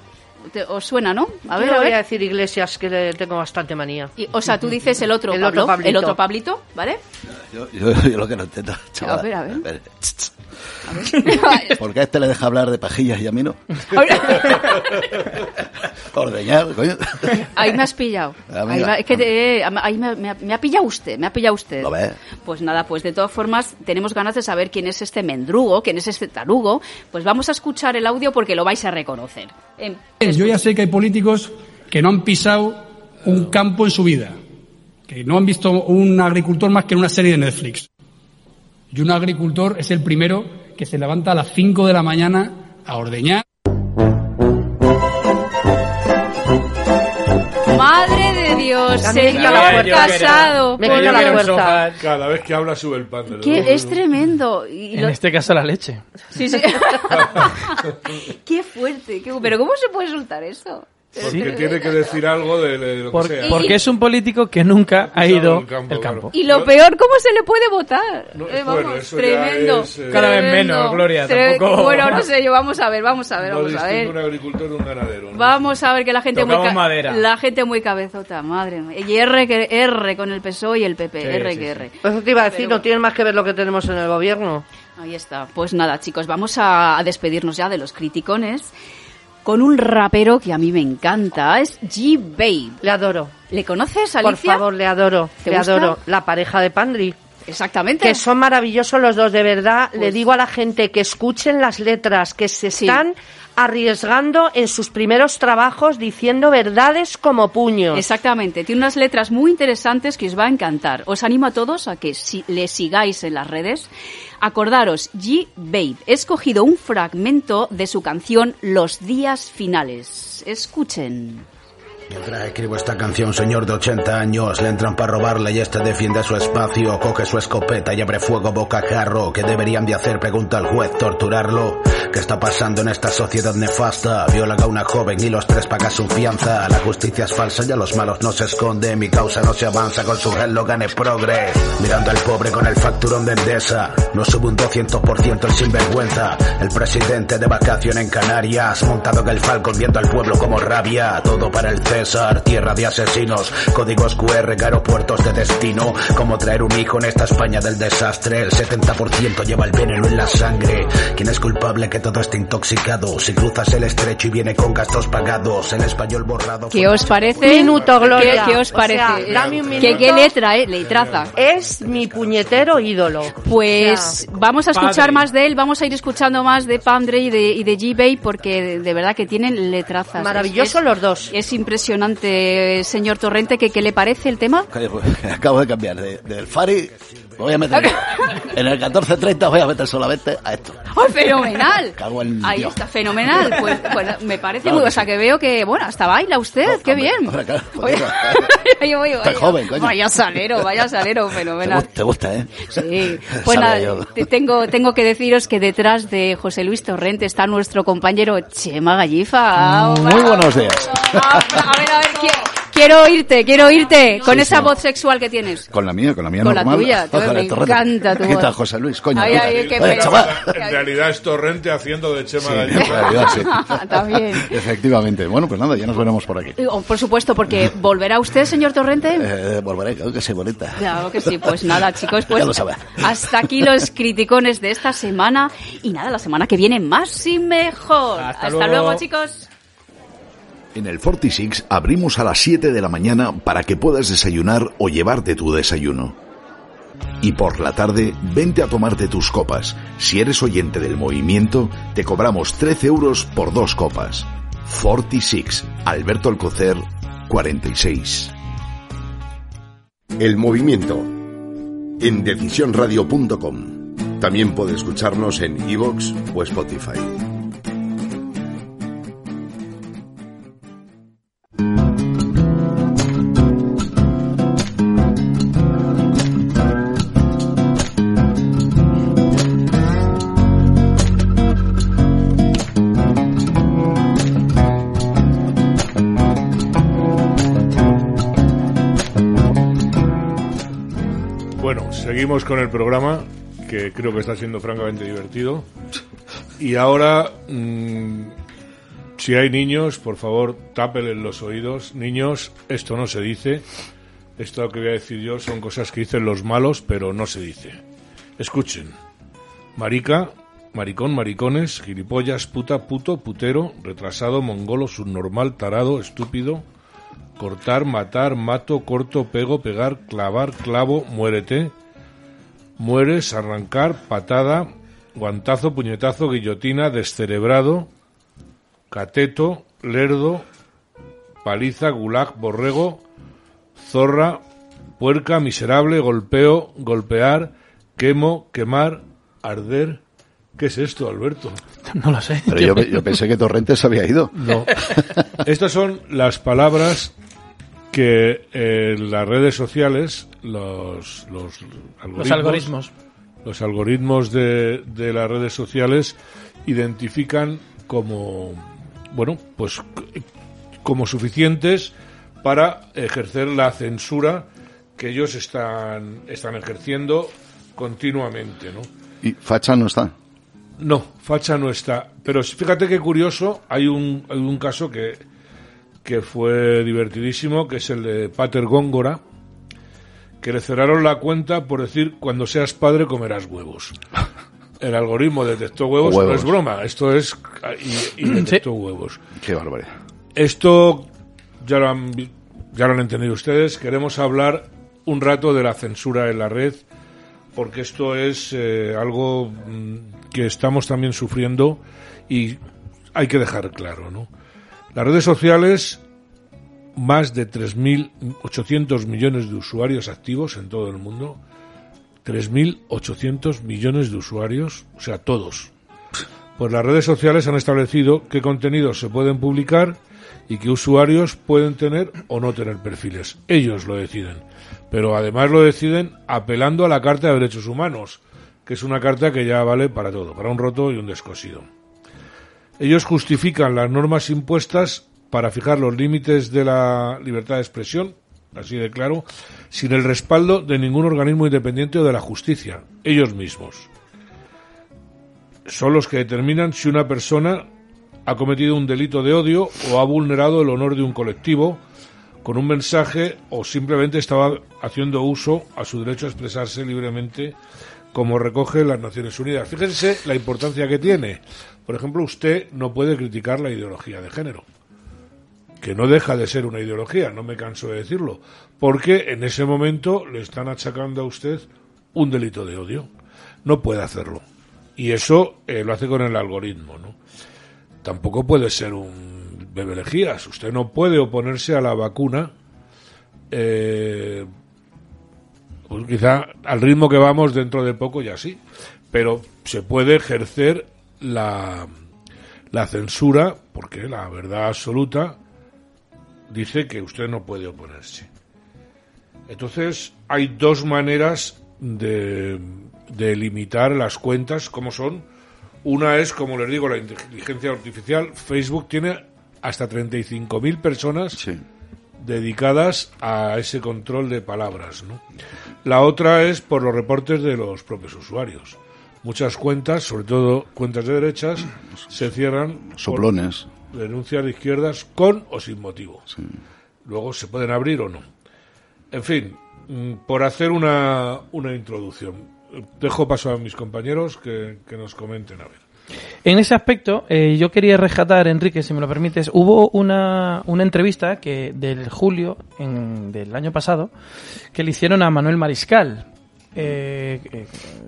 Te- ¿Os suena, no? A ver, Yo a voy ver. a decir Iglesias que le tengo bastante manía. Y, o sea, tú dices el otro El Pablo, otro Pablito. el otro Pablito, ¿vale? Yo, yo, yo lo que no entiendo, chaval. ver, a ver. tss, tss. ¿Por qué a este le deja hablar de pajillas y a mí no? Ordeñar, coño. Ahí me has pillado. Amiga. Ahí, me- es que te- ahí me, me ha- me ha pillado usted, me ha pillado usted. Pues nada, pues de todas formas tenemos ganas de saber quién es este mendrugo, quién es este tarugo. Pues vamos a escuchar el audio porque lo vais a reconocer. Em, Yo ya sé que hay políticos que no han pisado un campo en su vida, que no han visto un agricultor más que en una serie de Netflix. Y un agricultor es el primero que se levanta a las 5 de la mañana a ordeñar. Dios, señor casado. Me quita la puerta. Cada vez que habla sube el pan. de Que es tremendo. Y En lo- este caso la leche. Sí, sí. qué fuerte. qué- Pero ¿cómo se puede soltar eso? Porque tiene que decir algo de, de lo que Por- sea. porque es un político que nunca ha ido el campo, campo. Y lo peor, ¿cómo se le puede votar? No, Eh, bueno, vamos, eso ya tremendo. es, eh, Cada vez menos, Gloria, Tre- tampoco- Bueno, no sé yo, vamos a ver, vamos a ver, no vamos a distingue un ver. agricultor de un ganadero. ¿no? Vamos a ver que la gente muy Tocamos madera. la gente muy cabezota, madre mía. Y R que R con el PSOE y el PP, Sí, R sí, que sí. R. Eso te iba a decir, Pero no bueno. tiene más que ver lo que tenemos en el gobierno. Ahí está. Pues nada, chicos, vamos a, a despedirnos ya de los criticones con un rapero que a mí me encanta, es G-Babe. Le adoro. ¿Le conoces, Por Alicia? favor, le adoro. ¿Te Le gusta? adoro. La pareja de Pandri. Exactamente. Que son maravillosos los dos, de verdad. Le Pues- digo a la gente que escuchen las letras, que se Sí. Arriesgando en sus primeros trabajos diciendo verdades como puños. Exactamente, tiene unas letras muy interesantes que os va a encantar. Os animo a todos a que si, le sigáis en las redes. Acordaros, G. Babe, he escogido un fragmento de su canción Los días finales. Escuchen. Mientras escribo esta canción, señor de 80 años, le entran para robarle y este defiende su espacio, coge su escopeta y abre fuego boca a jarro. ¿Qué deberían de hacer? Pregunta al juez, torturarlo. ¿Qué está pasando en esta sociedad nefasta? Viola a una joven y los tres pagan su fianza. La justicia es falsa y a los malos no se esconde. Mi causa no se avanza con su gane progres. Mirando al pobre con el facturón de Endesa. No sube un 200% el sinvergüenza. El presidente de vacación en Canarias. Montado en el Falcon viendo al pueblo como rabia. Todo para el César, tierra de asesinos. Códigos QR, aeropuertos de destino. Como traer un hijo en esta España del desastre. El 70% lleva el veneno en la sangre. ¿Quién es culpable que todo esté intoxicado? Si cruzas el estrecho y viene con gastos pagados. El español borrado. ¿Qué os parece? Minuto, Gloria. ¿Qué, qué os O sea, parece? dame un ¿Qué, minuto. qué letra, eh? Letraza. Es mi puñetero ídolo. Pues vamos a escuchar Padre. más de él, vamos a ir escuchando más de Pandre y de, y de G-Babe porque de, de verdad que tienen letrazas. Maravillosos Es- los dos. Es impresionante, señor Torrente, que, ¿qué le parece el tema? Acabo de cambiar de- del Fari. Me Voy a meter en el 1430 voy a meter solamente a esto. ¡Oh, fenomenal! Cago en Ahí Dios. está, fenomenal. Pues bueno, me parece Claro muy... que O sea, sí. que veo que, bueno, hasta baila usted, No, qué hombre, bien. hombre, claro, Oye, joder. oye, oye, Estás oye. joven, coño. Vaya salero, vaya salero, Te, fenomenal. te gusta, ¿eh? Sí, pues nada, tengo, tengo que deciros que detrás de José Luis Torrente está nuestro compañero Chema Gallifa. Muy buenos días. A ver, a ver, quiero, quiero oírte, quiero oírte con esa voz sexual que tienes. Con la mía, con la mía Con la normal. tuya, Con me el Torrente. encanta tu ¿Qué voz. tal, José Luis? Coño. Ay, mira. ay, qué Oye. En realidad es Torrente haciendo de Chema Sí, Gallego. en realidad, sí. También. Efectivamente. Bueno, pues nada, ya nos veremos por aquí. Oh, Por supuesto, porque ¿volverá usted, señor Torrente? Eh, volveré, creo que sí, bonita. Claro que sí, pues nada, chicos, pues Ya lo sabe. hasta aquí los criticones de esta semana y nada, la semana que viene más y mejor. Hasta luego. luego. chicos. En el 46 abrimos a las 7 de la mañana para que puedas desayunar o llevarte tu desayuno. Y por la tarde, vente a tomarte tus copas. Si eres oyente del movimiento, te cobramos 13 euros por dos copas. 46, Alberto Alcocer, 46. El movimiento en decisionradio.com. También puede escucharnos en iVoox o Spotify. Seguimos con el programa, que creo que está siendo francamente divertido. Y ahora, mm, si hay niños, por favor, tápenles los oídos. Niños, esto no se dice. Esto que voy a decir yo son cosas que dicen los malos, pero no se dice. Escuchen. Marica maricón, maricones, gilipollas, puta, puto, putero, retrasado, mongolo, subnormal, tarado, estúpido, cortar, matar, mato, corto, pego, pegar, clavar, clavo, muérete, mueres, arrancar, patada, guantazo, puñetazo, guillotina, descerebrado, cateto, lerdo, paliza, gulag, borrego, zorra, puerca, miserable, golpeo, golpear, quemo, quemar, arder. ¿Qué es esto, Alberto? No lo sé. Pero yo, yo pensé que Torrente se había ido. No. Estas son las palabras que en las redes sociales, los, los algoritmos, Los algoritmos. los algoritmos de, de las redes sociales identifican como, bueno, pues como suficientes para ejercer la censura que ellos están, están ejerciendo continuamente, ¿no? Y Facha no está. No, facha no está. Pero fíjate qué curioso, hay un, hay un caso que, que fue divertidísimo, que es el de Pater Góngora, que le cerraron la cuenta por decir, cuando seas padre comerás huevos. El algoritmo detectó huevos, no Huevos. es broma, esto es... y, y detectó huevos. Qué barbaridad. Esto ya lo, han, ya lo han entendido ustedes. Queremos hablar un rato de la censura en la red, porque esto es eh, algo mm, que estamos también sufriendo y hay que dejar claro, ¿no? Las redes sociales, más de 3.800 millones de usuarios activos en todo el mundo, 3.800 millones de usuarios, o sea, todos. Pues las redes sociales han establecido qué contenidos se pueden publicar y qué usuarios pueden tener o no tener perfiles. Ellos lo deciden. Pero además lo deciden apelando a la Carta de Derechos Humanos, que es una carta que ya vale para todo, para un roto y un descosido. Ellos justifican las normas impuestas para fijar los límites de la libertad de expresión, así de claro, sin el respaldo de ningún organismo independiente o de la justicia, ellos mismos. Son los que determinan si una persona ha cometido un delito de odio o ha vulnerado el honor de un colectivo con un mensaje o simplemente estaba haciendo uso a su derecho a expresarse libremente como recoge las Naciones Unidas. Fíjense la importancia que tiene. Por ejemplo, usted no puede criticar la ideología de género, que no deja de ser una ideología, no me canso de decirlo, porque en ese momento le están achacando a usted un delito de odio. No puede hacerlo. Y eso eh, lo hace con el algoritmo, ¿no? Tampoco puede ser un bebelejías. Usted no puede oponerse a la vacuna, eh, pues quizá al ritmo que vamos dentro de poco ya sí, pero se puede ejercer la, la censura, porque la verdad absoluta dice que usted no puede oponerse. Entonces, hay dos maneras de, de limitar las cuentas, como son. Una es, como les digo, la inteligencia artificial. Facebook tiene hasta 35.000 personas dedicadas a ese control de palabras. ¿no? La otra es por los reportes de los propios usuarios. Muchas cuentas, sobre todo cuentas de derechas, se cierran Soplones. denuncias de izquierdas con o sin motivo. Luego se pueden abrir o no. En fin, mm, por hacer una, una introducción, dejo paso a mis compañeros que, que nos comenten a ver. En ese aspecto, eh, yo quería rescatar, Enrique, si me lo permites, hubo una, una entrevista que del julio en- del año pasado que le hicieron a Manuel Mariscal. Eh, eh,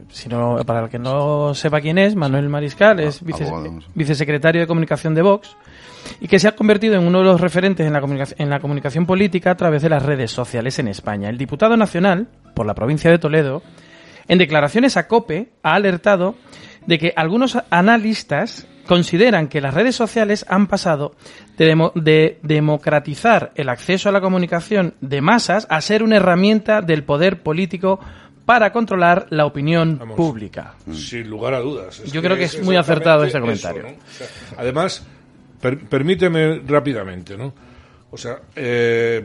si no, para el que no sepa quién es, Manuel Mariscal es vice- abogado. vicesecretario de comunicación de Vox y que se ha convertido en uno de los referentes en la, en la comunicación política a través de las redes sociales en España. El diputado nacional por la provincia de Toledo, en declaraciones a COPE, ha alertado de que algunos analistas consideran que las redes sociales han pasado de, demo- de democratizar el acceso a la comunicación de masas a ser una herramienta del poder político para controlar la opinión pública. Sin lugar a dudas. Yo creo que es muy acertado este comentario. ¿no? O sea, además, per- permíteme rápidamente, ¿no? O sea, eh,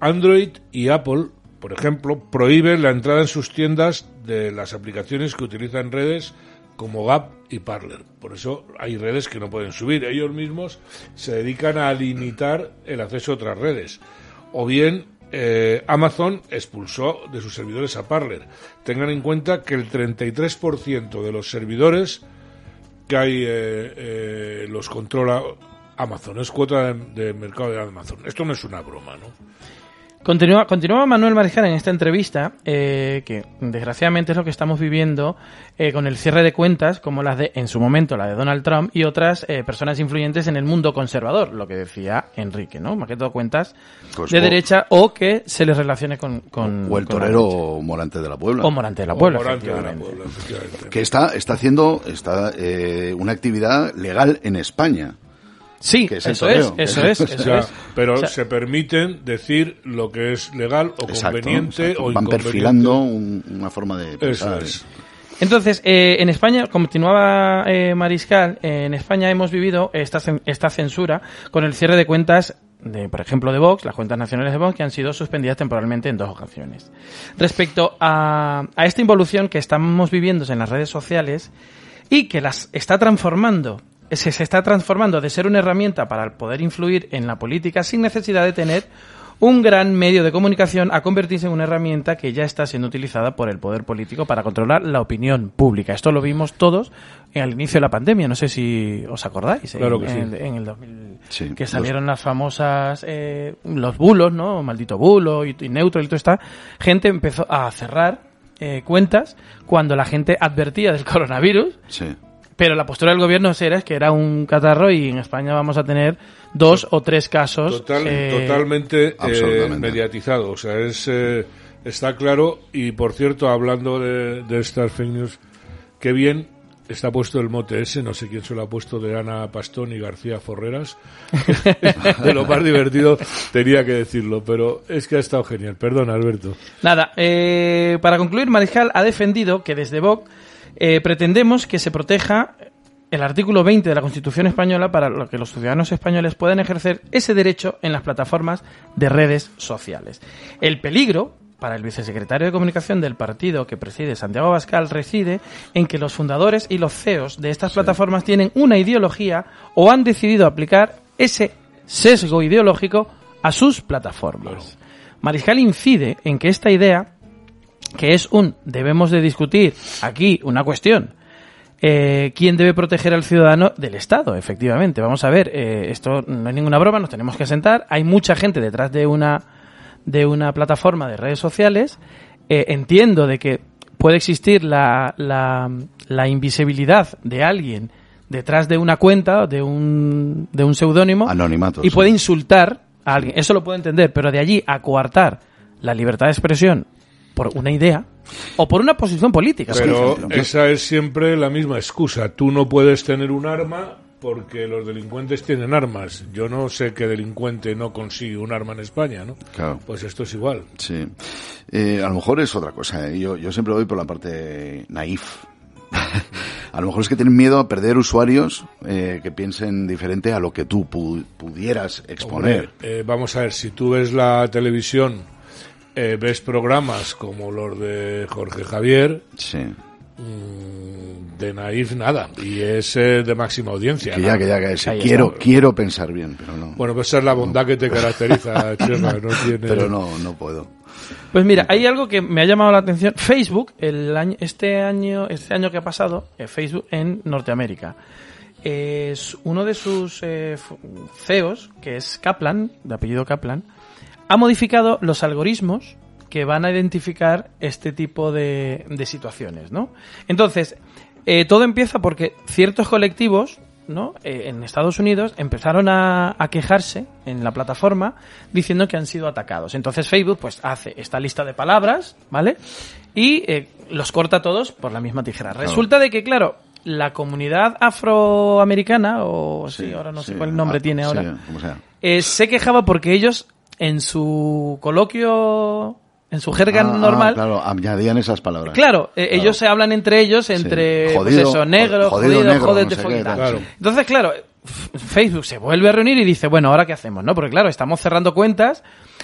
Android y Apple, por ejemplo, prohíben la entrada en sus tiendas de las aplicaciones que utilizan redes como Gap y Parler. Por eso hay redes que no pueden subir. Ellos mismos se dedican a limitar el acceso a otras redes. O bien eh, Amazon expulsó de sus servidores a Parler. Tengan en cuenta que el 33% de los servidores que hay eh, eh, los controla Amazon. Es cuota de mercado de Amazon. Esto no es una broma, ¿no? Continúa, continúa Manuel Mariscal en esta entrevista, eh, que desgraciadamente es lo que estamos viviendo eh, con el cierre de cuentas, como las de, en su momento, la de Donald Trump y otras eh, personas influyentes en el mundo conservador, lo que decía Enrique, ¿no? Más que todo cuentas Pues, de o- derecha o que se les relacione con. con O el con la torero Morante de la Puebla. O Morante de la Puebla, efectivamente. Que está, está haciendo está, eh, una actividad legal en España. Sí, que es el eso es, eso es, O eso sea, es. Pero O sea- se permiten decir lo que es legal o Exacto, conveniente exacto. o Van inconveniente. perfilando un- una forma de Eso pensar. es. Entonces, eh, en España, continuaba eh, Mariscal, eh, en España hemos vivido esta, cen- esta censura con el cierre de cuentas de, por ejemplo, de Vox, las cuentas nacionales de Vox, que han sido suspendidas temporalmente en dos ocasiones. Respecto a, a esta involución que estamos viviendo en las redes sociales y que las está transformando, se, se está transformando de ser una herramienta para poder influir en la política sin necesidad de tener un gran medio de comunicación a convertirse en una herramienta que ya está siendo utilizada por el poder político para controlar la opinión pública. Esto lo vimos todos al inicio de la pandemia, no sé si os acordáis, en- Claro que en, sí. en el 2000, Sí, que los- salieron las famosas, eh, los bulos, ¿no? Maldito bulo y, y neutro y toda esta gente empezó a cerrar eh, cuentas cuando la gente advertía del coronavirus Sí. Pero la postura del gobierno era es que era un catarro y en España vamos a tener dos o tres casos. Total- eh, totalmente eh, absolutamente. mediatizado. O sea, es, eh, está claro. Y por cierto, hablando de, de estas fake news, qué bien está puesto el mote ese, no sé quién se lo ha puesto, de Ana Pastón y García Forreras. de lo más divertido tenía que decirlo, pero es que ha estado genial. Perdón, Alberto. Nada, eh, para concluir, Mariscal ha defendido que desde Vox eh, pretendemos que se proteja el artículo 20 de la Constitución española para lo que los ciudadanos españoles puedan ejercer ese derecho en las plataformas de redes sociales. El peligro para el vicesecretario de Comunicación del partido que preside Santiago Bascal reside en que los fundadores y los CEOs de estas plataformas tienen una ideología o han decidido aplicar ese sesgo ideológico a sus plataformas. Mariscal incide en que esta idea que es un debemos de discutir aquí una cuestión eh, quién debe proteger al ciudadano del Estado, efectivamente. Vamos a ver, eh, esto no es ninguna broma, nos tenemos que sentar. Hay mucha gente detrás de una, de una plataforma de redes sociales. Eh, entiendo de que puede existir la, la, la invisibilidad de alguien detrás de una cuenta, de un, de un seudónimo, Anonimato, y sí. puede insultar a alguien. Eso lo puedo entender, pero de allí a coartar la libertad de expresión por una idea o por una posición política. Pero esa es siempre la misma excusa. Tú no puedes tener un arma porque los delincuentes tienen armas. Yo no sé qué delincuente no consigue un arma en España, ¿no? Claro. Pues esto es igual. Sí. Eh, a lo mejor es otra cosa. ¿eh? Yo, yo siempre voy por la parte naif. a lo mejor es que tienen miedo a perder usuarios eh, que piensen diferente a lo que tú pu- pudieras exponer. Hombre, eh, vamos a ver, si tú ves la televisión, eh, ves programas como los de Jorge Javier, Sí. mm, de naif nada, y es eh, de máxima audiencia. Que ¿no? ya, que ya, que. Ahí Quiero, está. quiero pensar bien, pero no. Bueno, pues esa es la bondad que te caracteriza, Chema, no tiene... Pero no, no puedo. Pues mira, hay algo que me ha llamado la atención. Facebook, el año, este año, este año que ha pasado, eh, Facebook en Norteamérica, es uno de sus eh, CEOs, que es Kaplan, de apellido Kaplan, ha modificado los algoritmos que van a identificar este tipo de, de situaciones, ¿no? Entonces, eh, todo empieza porque ciertos colectivos, ¿no? Eh, en Estados Unidos empezaron a, a quejarse en la plataforma diciendo que han sido atacados. Entonces Facebook, pues, hace esta lista de palabras, ¿vale? Y eh, los corta todos por la misma tijera. Resulta de que, claro, la comunidad afroamericana, o sí, ahora no sé cuál nombre ah, tiene sí, ahora, como sea. eh, se quejaba porque ellos, en su coloquio, en su jerga Ah, ah, normal, claro, añadían esas palabras. Claro, eh, ellos se hablan entre ellos, entre pues Jodido, eso, negro, jodido jodido, negro, no sé qué, claro. Entonces, claro, Facebook se vuelve a reunir y dice, bueno, ¿ahora qué hacemos? no Porque claro, estamos cerrando cuentas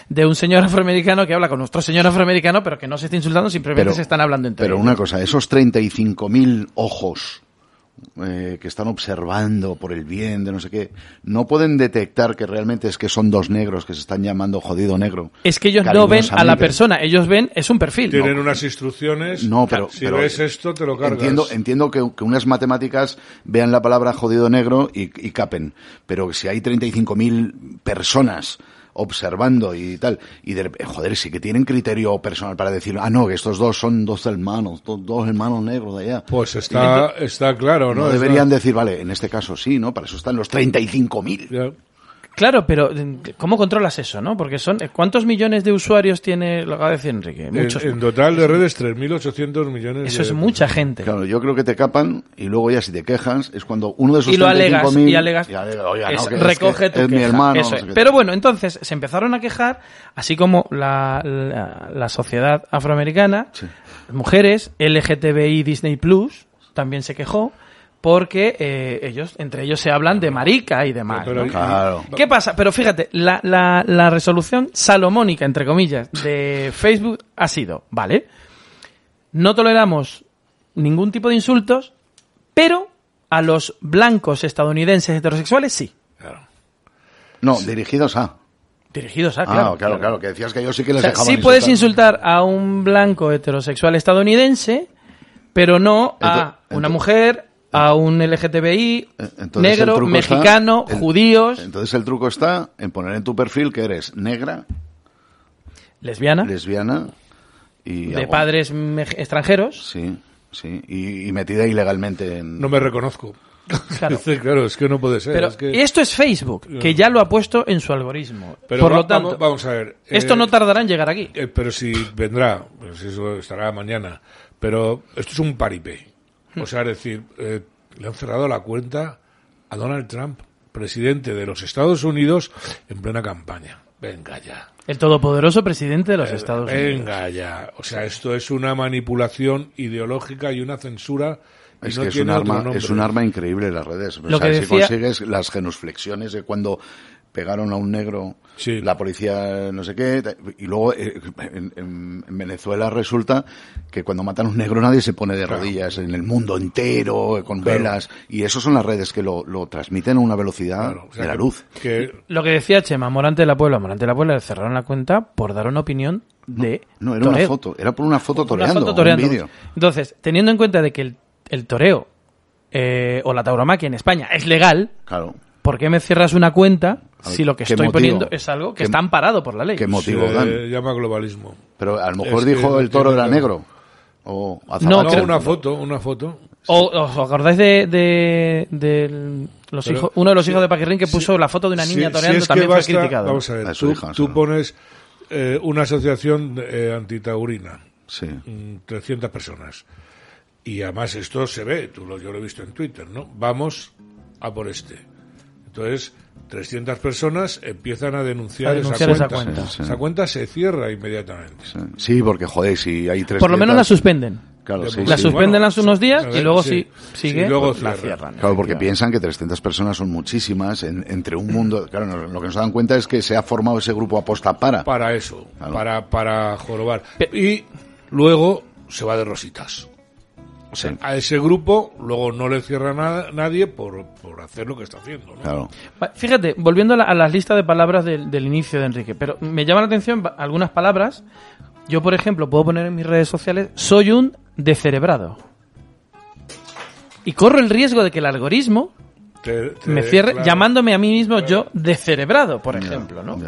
de un señor afroamericano que habla con nuestro señor afroamericano, pero que no se está insultando, simplemente Pero- se están hablando entre Pero ellos. una cosa, esos 35.000 ojos eh, que están observando por el bien de no sé qué, no pueden detectar que realmente es que son dos negros que se están llamando jodido negro. Es que ellos no ven a la persona, ellos ven, es un perfil. Tienen unas instrucciones. No, pero, si pero ves esto, te lo cargas. Entiendo, entiendo que, que unas matemáticas vean la palabra jodido negro y, y capen, pero si hay 35.000 personas observando y tal, y de, joder, sí que tienen criterio personal para decir, ah, no, que estos dos son dos hermanos, dos, dos hermanos negros de allá. Pues está, está claro, ¿no? No Está- deberían decir, vale, en este caso sí, ¿no? Para eso están los 35.000. Claro, pero eh, ¿cómo controlas eso, no? Porque son ¿cuántos millones de usuarios tiene lo acaba de decir Enrique? En, Muchos. en total de redes 3.800 millones Eso de- es mucha gente. Claro, yo creo que te capan y luego ya si te quejas es cuando uno de esos y lo alegas 35.000 y alegas y alega, "Oiga, no, Eso, que es recoge que tu es mi queja, hermano, eso no es. sé qué". pero bueno entonces se empezaron a quejar así como la, la, la sociedad afroamericana mujeres LGTBI Disney Plus también se quejó porque eh, ellos entre ellos se hablan de marica y demás Pero- ¿no? Claro. ¿Qué pasa? Pero fíjate, la, la, la resolución salomónica, entre comillas, de Facebook ha sido, vale, no toleramos ningún tipo de insultos, pero a los blancos estadounidenses heterosexuales sí. No, dirigidos a. Dirigidos a, Ah, claro. claro, claro, que decías que ellos sí que les O sea, sí puedes insultar. a un blanco heterosexual estadounidense, pero no a una mujer, a un LGTBI, Entonces, el negro, está- mexicano, el- judíos, Entonces el truco está en poner en tu perfil que eres negra, lesbiana, lesbiana y... de algo- padres extranjeros. Sí, sí, y, y metida ilegalmente en... No me reconozco. Claro. Es que no puede ser. Pero es que- esto es Facebook, que ya lo ha puesto en su algoritmo. Pero Por va- lo tanto, vamos, vamos a ver. esto eh, no tardará en llegar aquí. eh, pero si vendrá, pues eso estará mañana. Pero esto es un paripé. O sea, es decir, eh, le han cerrado la cuenta a Donald Trump, presidente de los Estados Unidos, en plena campaña. Venga ya. El todopoderoso presidente de los Estados Unidos. Venga ya. O sea, esto es una manipulación ideológica y una censura. Y Es no que es un, arma, es un arma increíble las redes. O Lo sea, que si decía- consigues las genuflexiones de cuando pegaron a un negro, la policía no sé qué, y luego eh, en, en- en Venezuela resulta que cuando matan a un negro nadie se pone de rodillas en el mundo entero, con Claro. velas, y eso son las redes que lo, lo transmiten a una velocidad Claro, o sea, de la luz. que Lo que decía Chema, Morante de la Puebla, Morante de la Puebla le cerraron la cuenta por dar una opinión de No, era una foto, era por una foto Una toreando, foto un toreando. vídeo. Entonces, teniendo en cuenta de que el, el toreo eh, o la tauromaquia en España es legal, Claro. ¿por qué me cierras una cuenta si lo que ¿qué estoy motivo? poniendo es algo que ¿Qué- está amparado por la ley? ¿Qué motivo se dan? llama globalismo. Pero a lo mejor Es dijo no el toro era negro. O No, creo- una foto, una foto. ¿O os acordáis de, de, de los Pero- hijos, uno de los sí, hijos de Paquirrín que sí, puso la foto de una niña Sí, toreando sí, es que también basta- fue criticado? Vamos a ver, A tú, hija, tú pones eh, una asociación eh, antitaurina, Sí. mm, 300 personas. Y además esto se ve, tú lo, yo lo he visto en Twitter, ¿no? Vamos a por este. Entonces, 300 personas empiezan a denunciar, A denunciar esa, esa cuenta. cuenta. Sí, sí. Esa cuenta se cierra inmediatamente. Sí, porque joder, si hay tres. Por lo menos la suspenden. Claro, sí, la sí. suspenden Bueno, hace unos días y luego sí, si sigue, luego pues la cierran. Claro, porque piensan que 300 personas son muchísimas en- entre un mundo. Claro, no- lo que nos dan cuenta es que se ha formado ese grupo aposta para. Para eso, Claro. para, para jorobar. Y luego se va de rositas. O sea, Sí. a ese grupo luego no le cierra nada, nadie por, por hacer lo que está haciendo. ¿no? Claro. Fíjate, volviendo a, la- a las listas de palabras del, del inicio de Enrique, pero me llaman la atención algunas palabras. Yo, por ejemplo, puedo poner en mis redes sociales, soy un descerebrado. Y corro el riesgo de que el algoritmo Te- te- me cierre claro. llamándome a mí mismo yo descerebrado, por ejemplo, ¿no?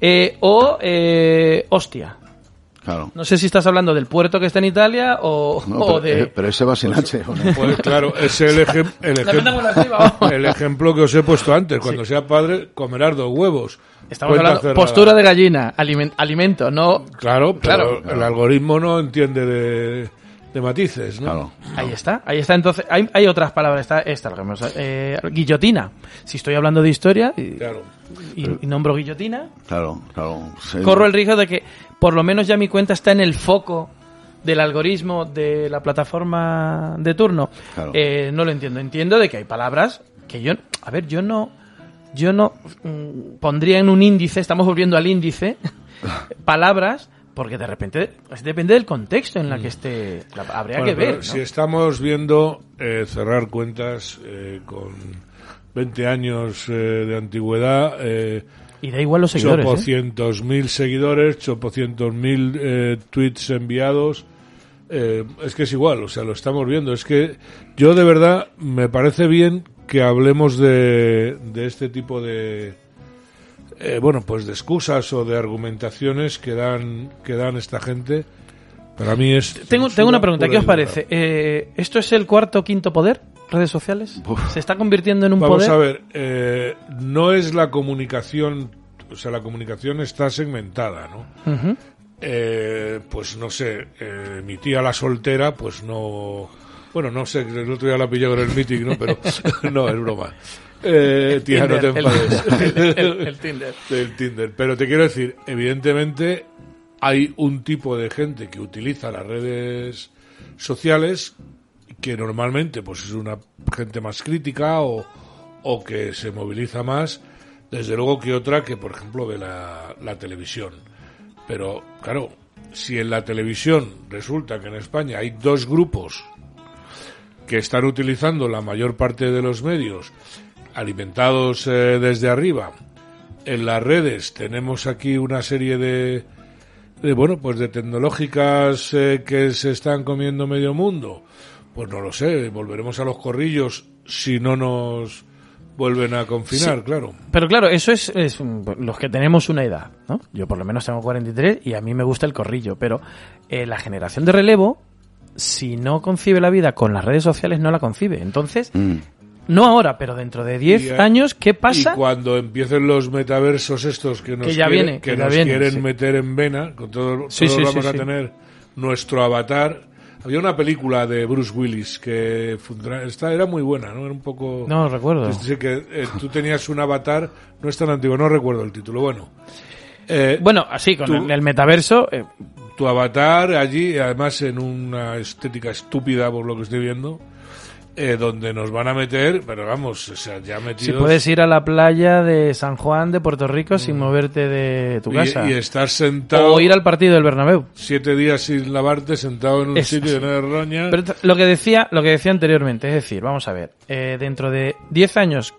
Eh, o eh, hostia. Claro. No sé si estás hablando del puerto que está en Italia o, No, o pero, de... eh, pero ese va sin H. ¿o no? Pues claro, es el, ejem- el, ejem- ejemplo que os he puesto antes. Cuando sea padre, comerás dos huevos. Estamos Cuenta hablando cerrada. postura de gallina, alimen- alimento, no... Claro, pero Claro. el algoritmo no entiende de, de matices, ¿no? Claro. Ahí está, ahí está. Entonces, hay, hay otras palabras. Está esta, lo que hemos- eh, guillotina. Si estoy hablando de historia y, Claro. y- y nombro guillotina, Claro, claro. Sí. corro el riesgo de que por lo menos ya mi cuenta está en el foco del algoritmo de la plataforma de turno. Claro. Eh, no lo entiendo. Entiendo de que hay palabras que yo, a ver, yo no, yo no mm, pondría en un índice. Estamos volviendo al índice. palabras Porque de repente pues, depende del contexto en la que esté. la- habría Bueno, que ver. Si estamos viendo eh, cerrar cuentas eh, con 20 años eh, de antigüedad. Eh, Y da igual los seguidores, ¿eh? Chopocientos mil seguidores, chopocientos mil eh, tweets enviados. Eh, es que es igual, o sea, lo estamos viendo. Es que yo de verdad me parece bien que hablemos de, de este tipo de, eh, bueno, pues de excusas o de argumentaciones que dan, que dan esta gente. Para mí es. Tengo, tengo una pregunta, ¿qué os parece? Eh, ¿Esto es el cuarto quinto poder? ¿Redes sociales? ¿Se está convirtiendo en un Vamos poder? a ver, eh, no es la comunicación, o sea, la comunicación está segmentada, ¿no? Eh, pues no sé, eh, mi tía la soltera, pues no. Bueno, no sé, el otro día la pillé con el meeting, ¿no? Pero no, es broma. Eh, tía, no te enfades. el- el- el Tinder. El Tinder. Pero te quiero decir, evidentemente hay un tipo de gente que utiliza las redes sociales que normalmente pues es una gente más crítica o, o que se moviliza más, desde luego que otra que, por ejemplo, la, la televisión. Pero, claro, si en la televisión resulta que en España hay dos grupos que están utilizando la mayor parte de los medios alimentados eh, desde arriba, en las redes tenemos aquí una serie de, de bueno, pues de tecnológicas eh, que se están comiendo medio mundo. Pues no lo sé, volveremos a los corrillos si no nos vuelven a confinar, Sí. claro. Pero claro, eso es, es, mm, los que tenemos una edad, ¿no? Yo por lo menos tengo 43 y a mí me gusta el corrillo, pero eh, la generación de relevo, si no concibe la vida con las redes sociales, no la concibe. Entonces, no ahora, pero dentro de 10 Y, eh, años, ¿qué pasa? Y cuando empiecen los metaversos estos que nos, Que ya quieren, viene, que que ya nos viene, quieren sí. meter en vena, con todo, todos sí, vamos sí, a sí. tener nuestro avatar. Había una película de Bruce Willis que esta era muy buena, ¿no? Era un poco... No recuerdo. Sí, que eh, tú tenías un avatar, no es tan antiguo, no recuerdo el título. Bueno, eh, Bueno, así, con tú- el, el metaverso, eh, tu avatar allí, además en una estética estúpida por lo que estoy viendo, eh, donde nos van a meter, pero vamos, o sea, ya metidos... si puedes ir a la playa de San Juan de Puerto Rico sin moverte de tu Mm. y- casa. Y, estar sentado... o ir al partido del Bernabéu. Siete días sin lavarte, sentado en un Es- sitio lleno de roña. Pero lo que decía, lo que decía anteriormente, es decir, vamos a ver, eh, dentro de 10 años,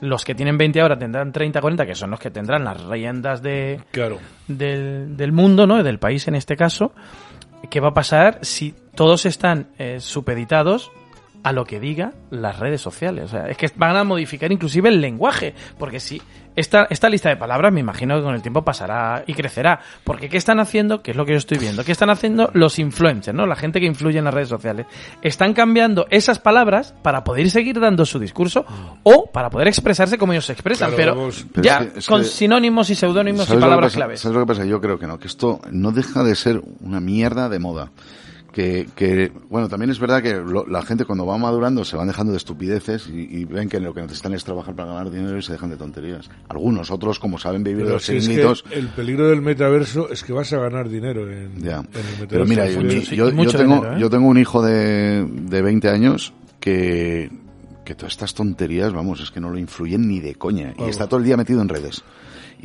los que tienen 20 ahora tendrán 30, 40, que son los que tendrán las riendas de, Claro. del, del mundo, ¿no? Del país en este caso. ¿Qué va a pasar si todos están eh, supeditados a lo que diga las redes sociales? O sea, es que van a modificar inclusive el lenguaje, porque si esta, esta lista de palabras me imagino que con el tiempo pasará y crecerá, porque ¿qué están haciendo? ¿Qué es lo que yo estoy viendo? ¿Qué están haciendo los influencers, ¿no? La gente que influye en las redes sociales. Están cambiando esas palabras para poder seguir dando su discurso o para poder expresarse como ellos se expresan, Claro, pero, vamos. Pero ya es que- es con que- sinónimos y seudónimos y ¿Sabes lo que palabras pasa? claves. ¿Sabes lo que pasa? Yo creo que no, que esto no deja de ser una mierda de moda. Que, que bueno, también es verdad que lo- la gente cuando va madurando se van dejando de estupideces y, y ven que lo que necesitan es trabajar para ganar dinero y se dejan de tonterías. Algunos, otros, como saben vivir Pero los si es chiringuitos, que el peligro del metaverso es que vas a ganar dinero en, Ya. en el metaverso. Pero mira, yo, sí, tengo, dinero, ¿eh? yo tengo un hijo de, de 20 años que, que todas estas tonterías, vamos, es que no lo influyen ni de coña. Y está todo el día metido en redes.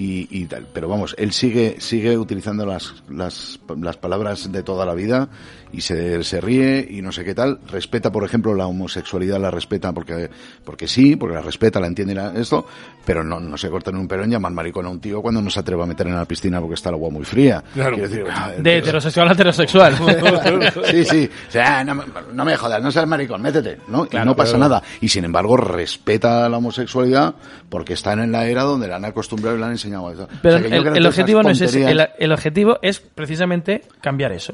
Y, y tal. Pero vamos, él sigue, sigue utilizando las, las, las palabras de toda la vida y se, se ríe y no sé qué tal. Respeta, por ejemplo, la homosexualidad, la respeta porque, porque sí, porque la respeta, la entiende la- esto, pero no, no se corta en un perón llamar maricón a un tío cuando no se atreva a meter en la piscina porque está el agua muy fría. Claro. Quiero decir, ah, De heterosexual a heterosexual. sí, sí. O sea, no, me- no me jodas, no seas maricón, métete. ¿no? y no pasa claro. nada. Y sin embargo, respeta la homosexualidad porque están en la era donde la han acostumbrado y la han enseñado eso. Pero O sea, el, objetivo no es ese. El, objetivo es precisamente cambiar eso.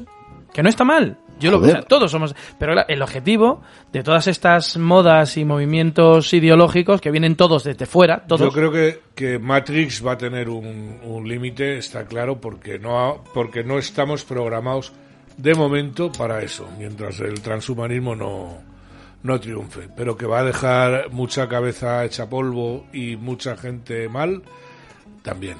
Que no está mal. Yo lo o sea, todos somos. Pero el objetivo de todas estas modas y movimientos ideológicos que vienen todos desde fuera, todos. Yo creo que, que Matrix va a tener un, un límite, está claro, porque no, ha- porque no estamos programados de momento para eso, mientras el transhumanismo no, no triunfe. Pero que va a dejar mucha cabeza hecha polvo y mucha gente mal, también.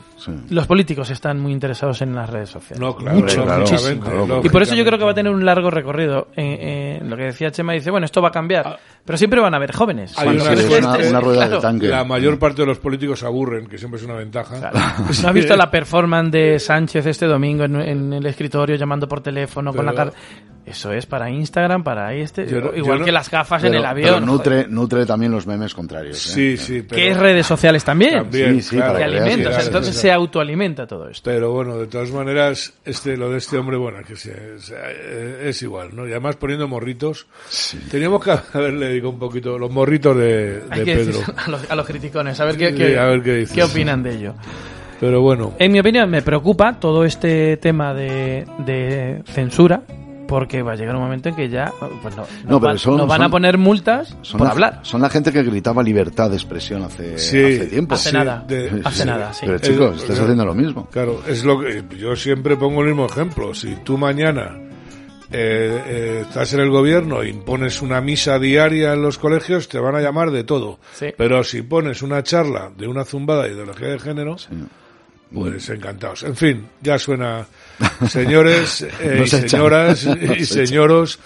Los políticos están muy interesados en las redes sociales. No, claro, Mucho, claro, muchísimo. claro, y por eso yo creo que va a tener un largo recorrido. Eh, eh, lo que decía Chema dice, bueno, esto va a cambiar. Pero siempre van a haber jóvenes. Hay una- crees que este- claro. La mayor parte de los políticos aburren, que siempre es una ventaja. ¿No has visto la performance de Sánchez este domingo en, en el escritorio llamando por teléfono con la cara? Eso es para Instagram, para este. Yo igual yo no- que las gafas en el avión. Pero nutre, nutre también los memes contrarios. ¿eh? Sí, sí, pero... que es redes sociales también. También, Sí, sí, claro. para que alimenta, o sea, sí, entonces sí. se autoalimenta todo esto. Pero bueno, de todas maneras, este, lo de este hombre, bueno, que se- se- eh, es igual, ¿no? Y además poniendo morritos. Teníamos que haberle dedicado un poquito los morritos de, Hay de que Pedro. a los, a los criticones, a ver qué, Sí, qué- a ver qué dicen. opinan de ello. Pero bueno, En mi opinión, me preocupa todo este tema de, de censura, porque va a llegar un momento en que ya pues no, van, son- nos van son- a poner multas Son por la, hablar. son la gente que gritaba libertad de expresión hace, Sí, hace tiempo. Hace nada, hace Sí. nada, sí. Pero chicos, estás haciendo lo mismo. Claro, es lo que yo siempre pongo el mismo ejemplo. Si tú mañana eh, eh, estás en el gobierno e impones una misa diaria en los colegios, te van a llamar de todo. Sí. Pero si pones una charla de una zumbada de ideología de género, pues encantados. En fin, ya suena. Señores eh, y señoras y señoros,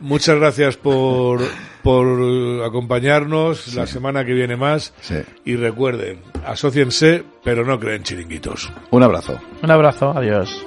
muchas gracias por, por acompañarnos. La semana que viene más. Sí. Y recuerden, asóciense, pero no creen chiringuitos. Un abrazo. Un abrazo, adiós.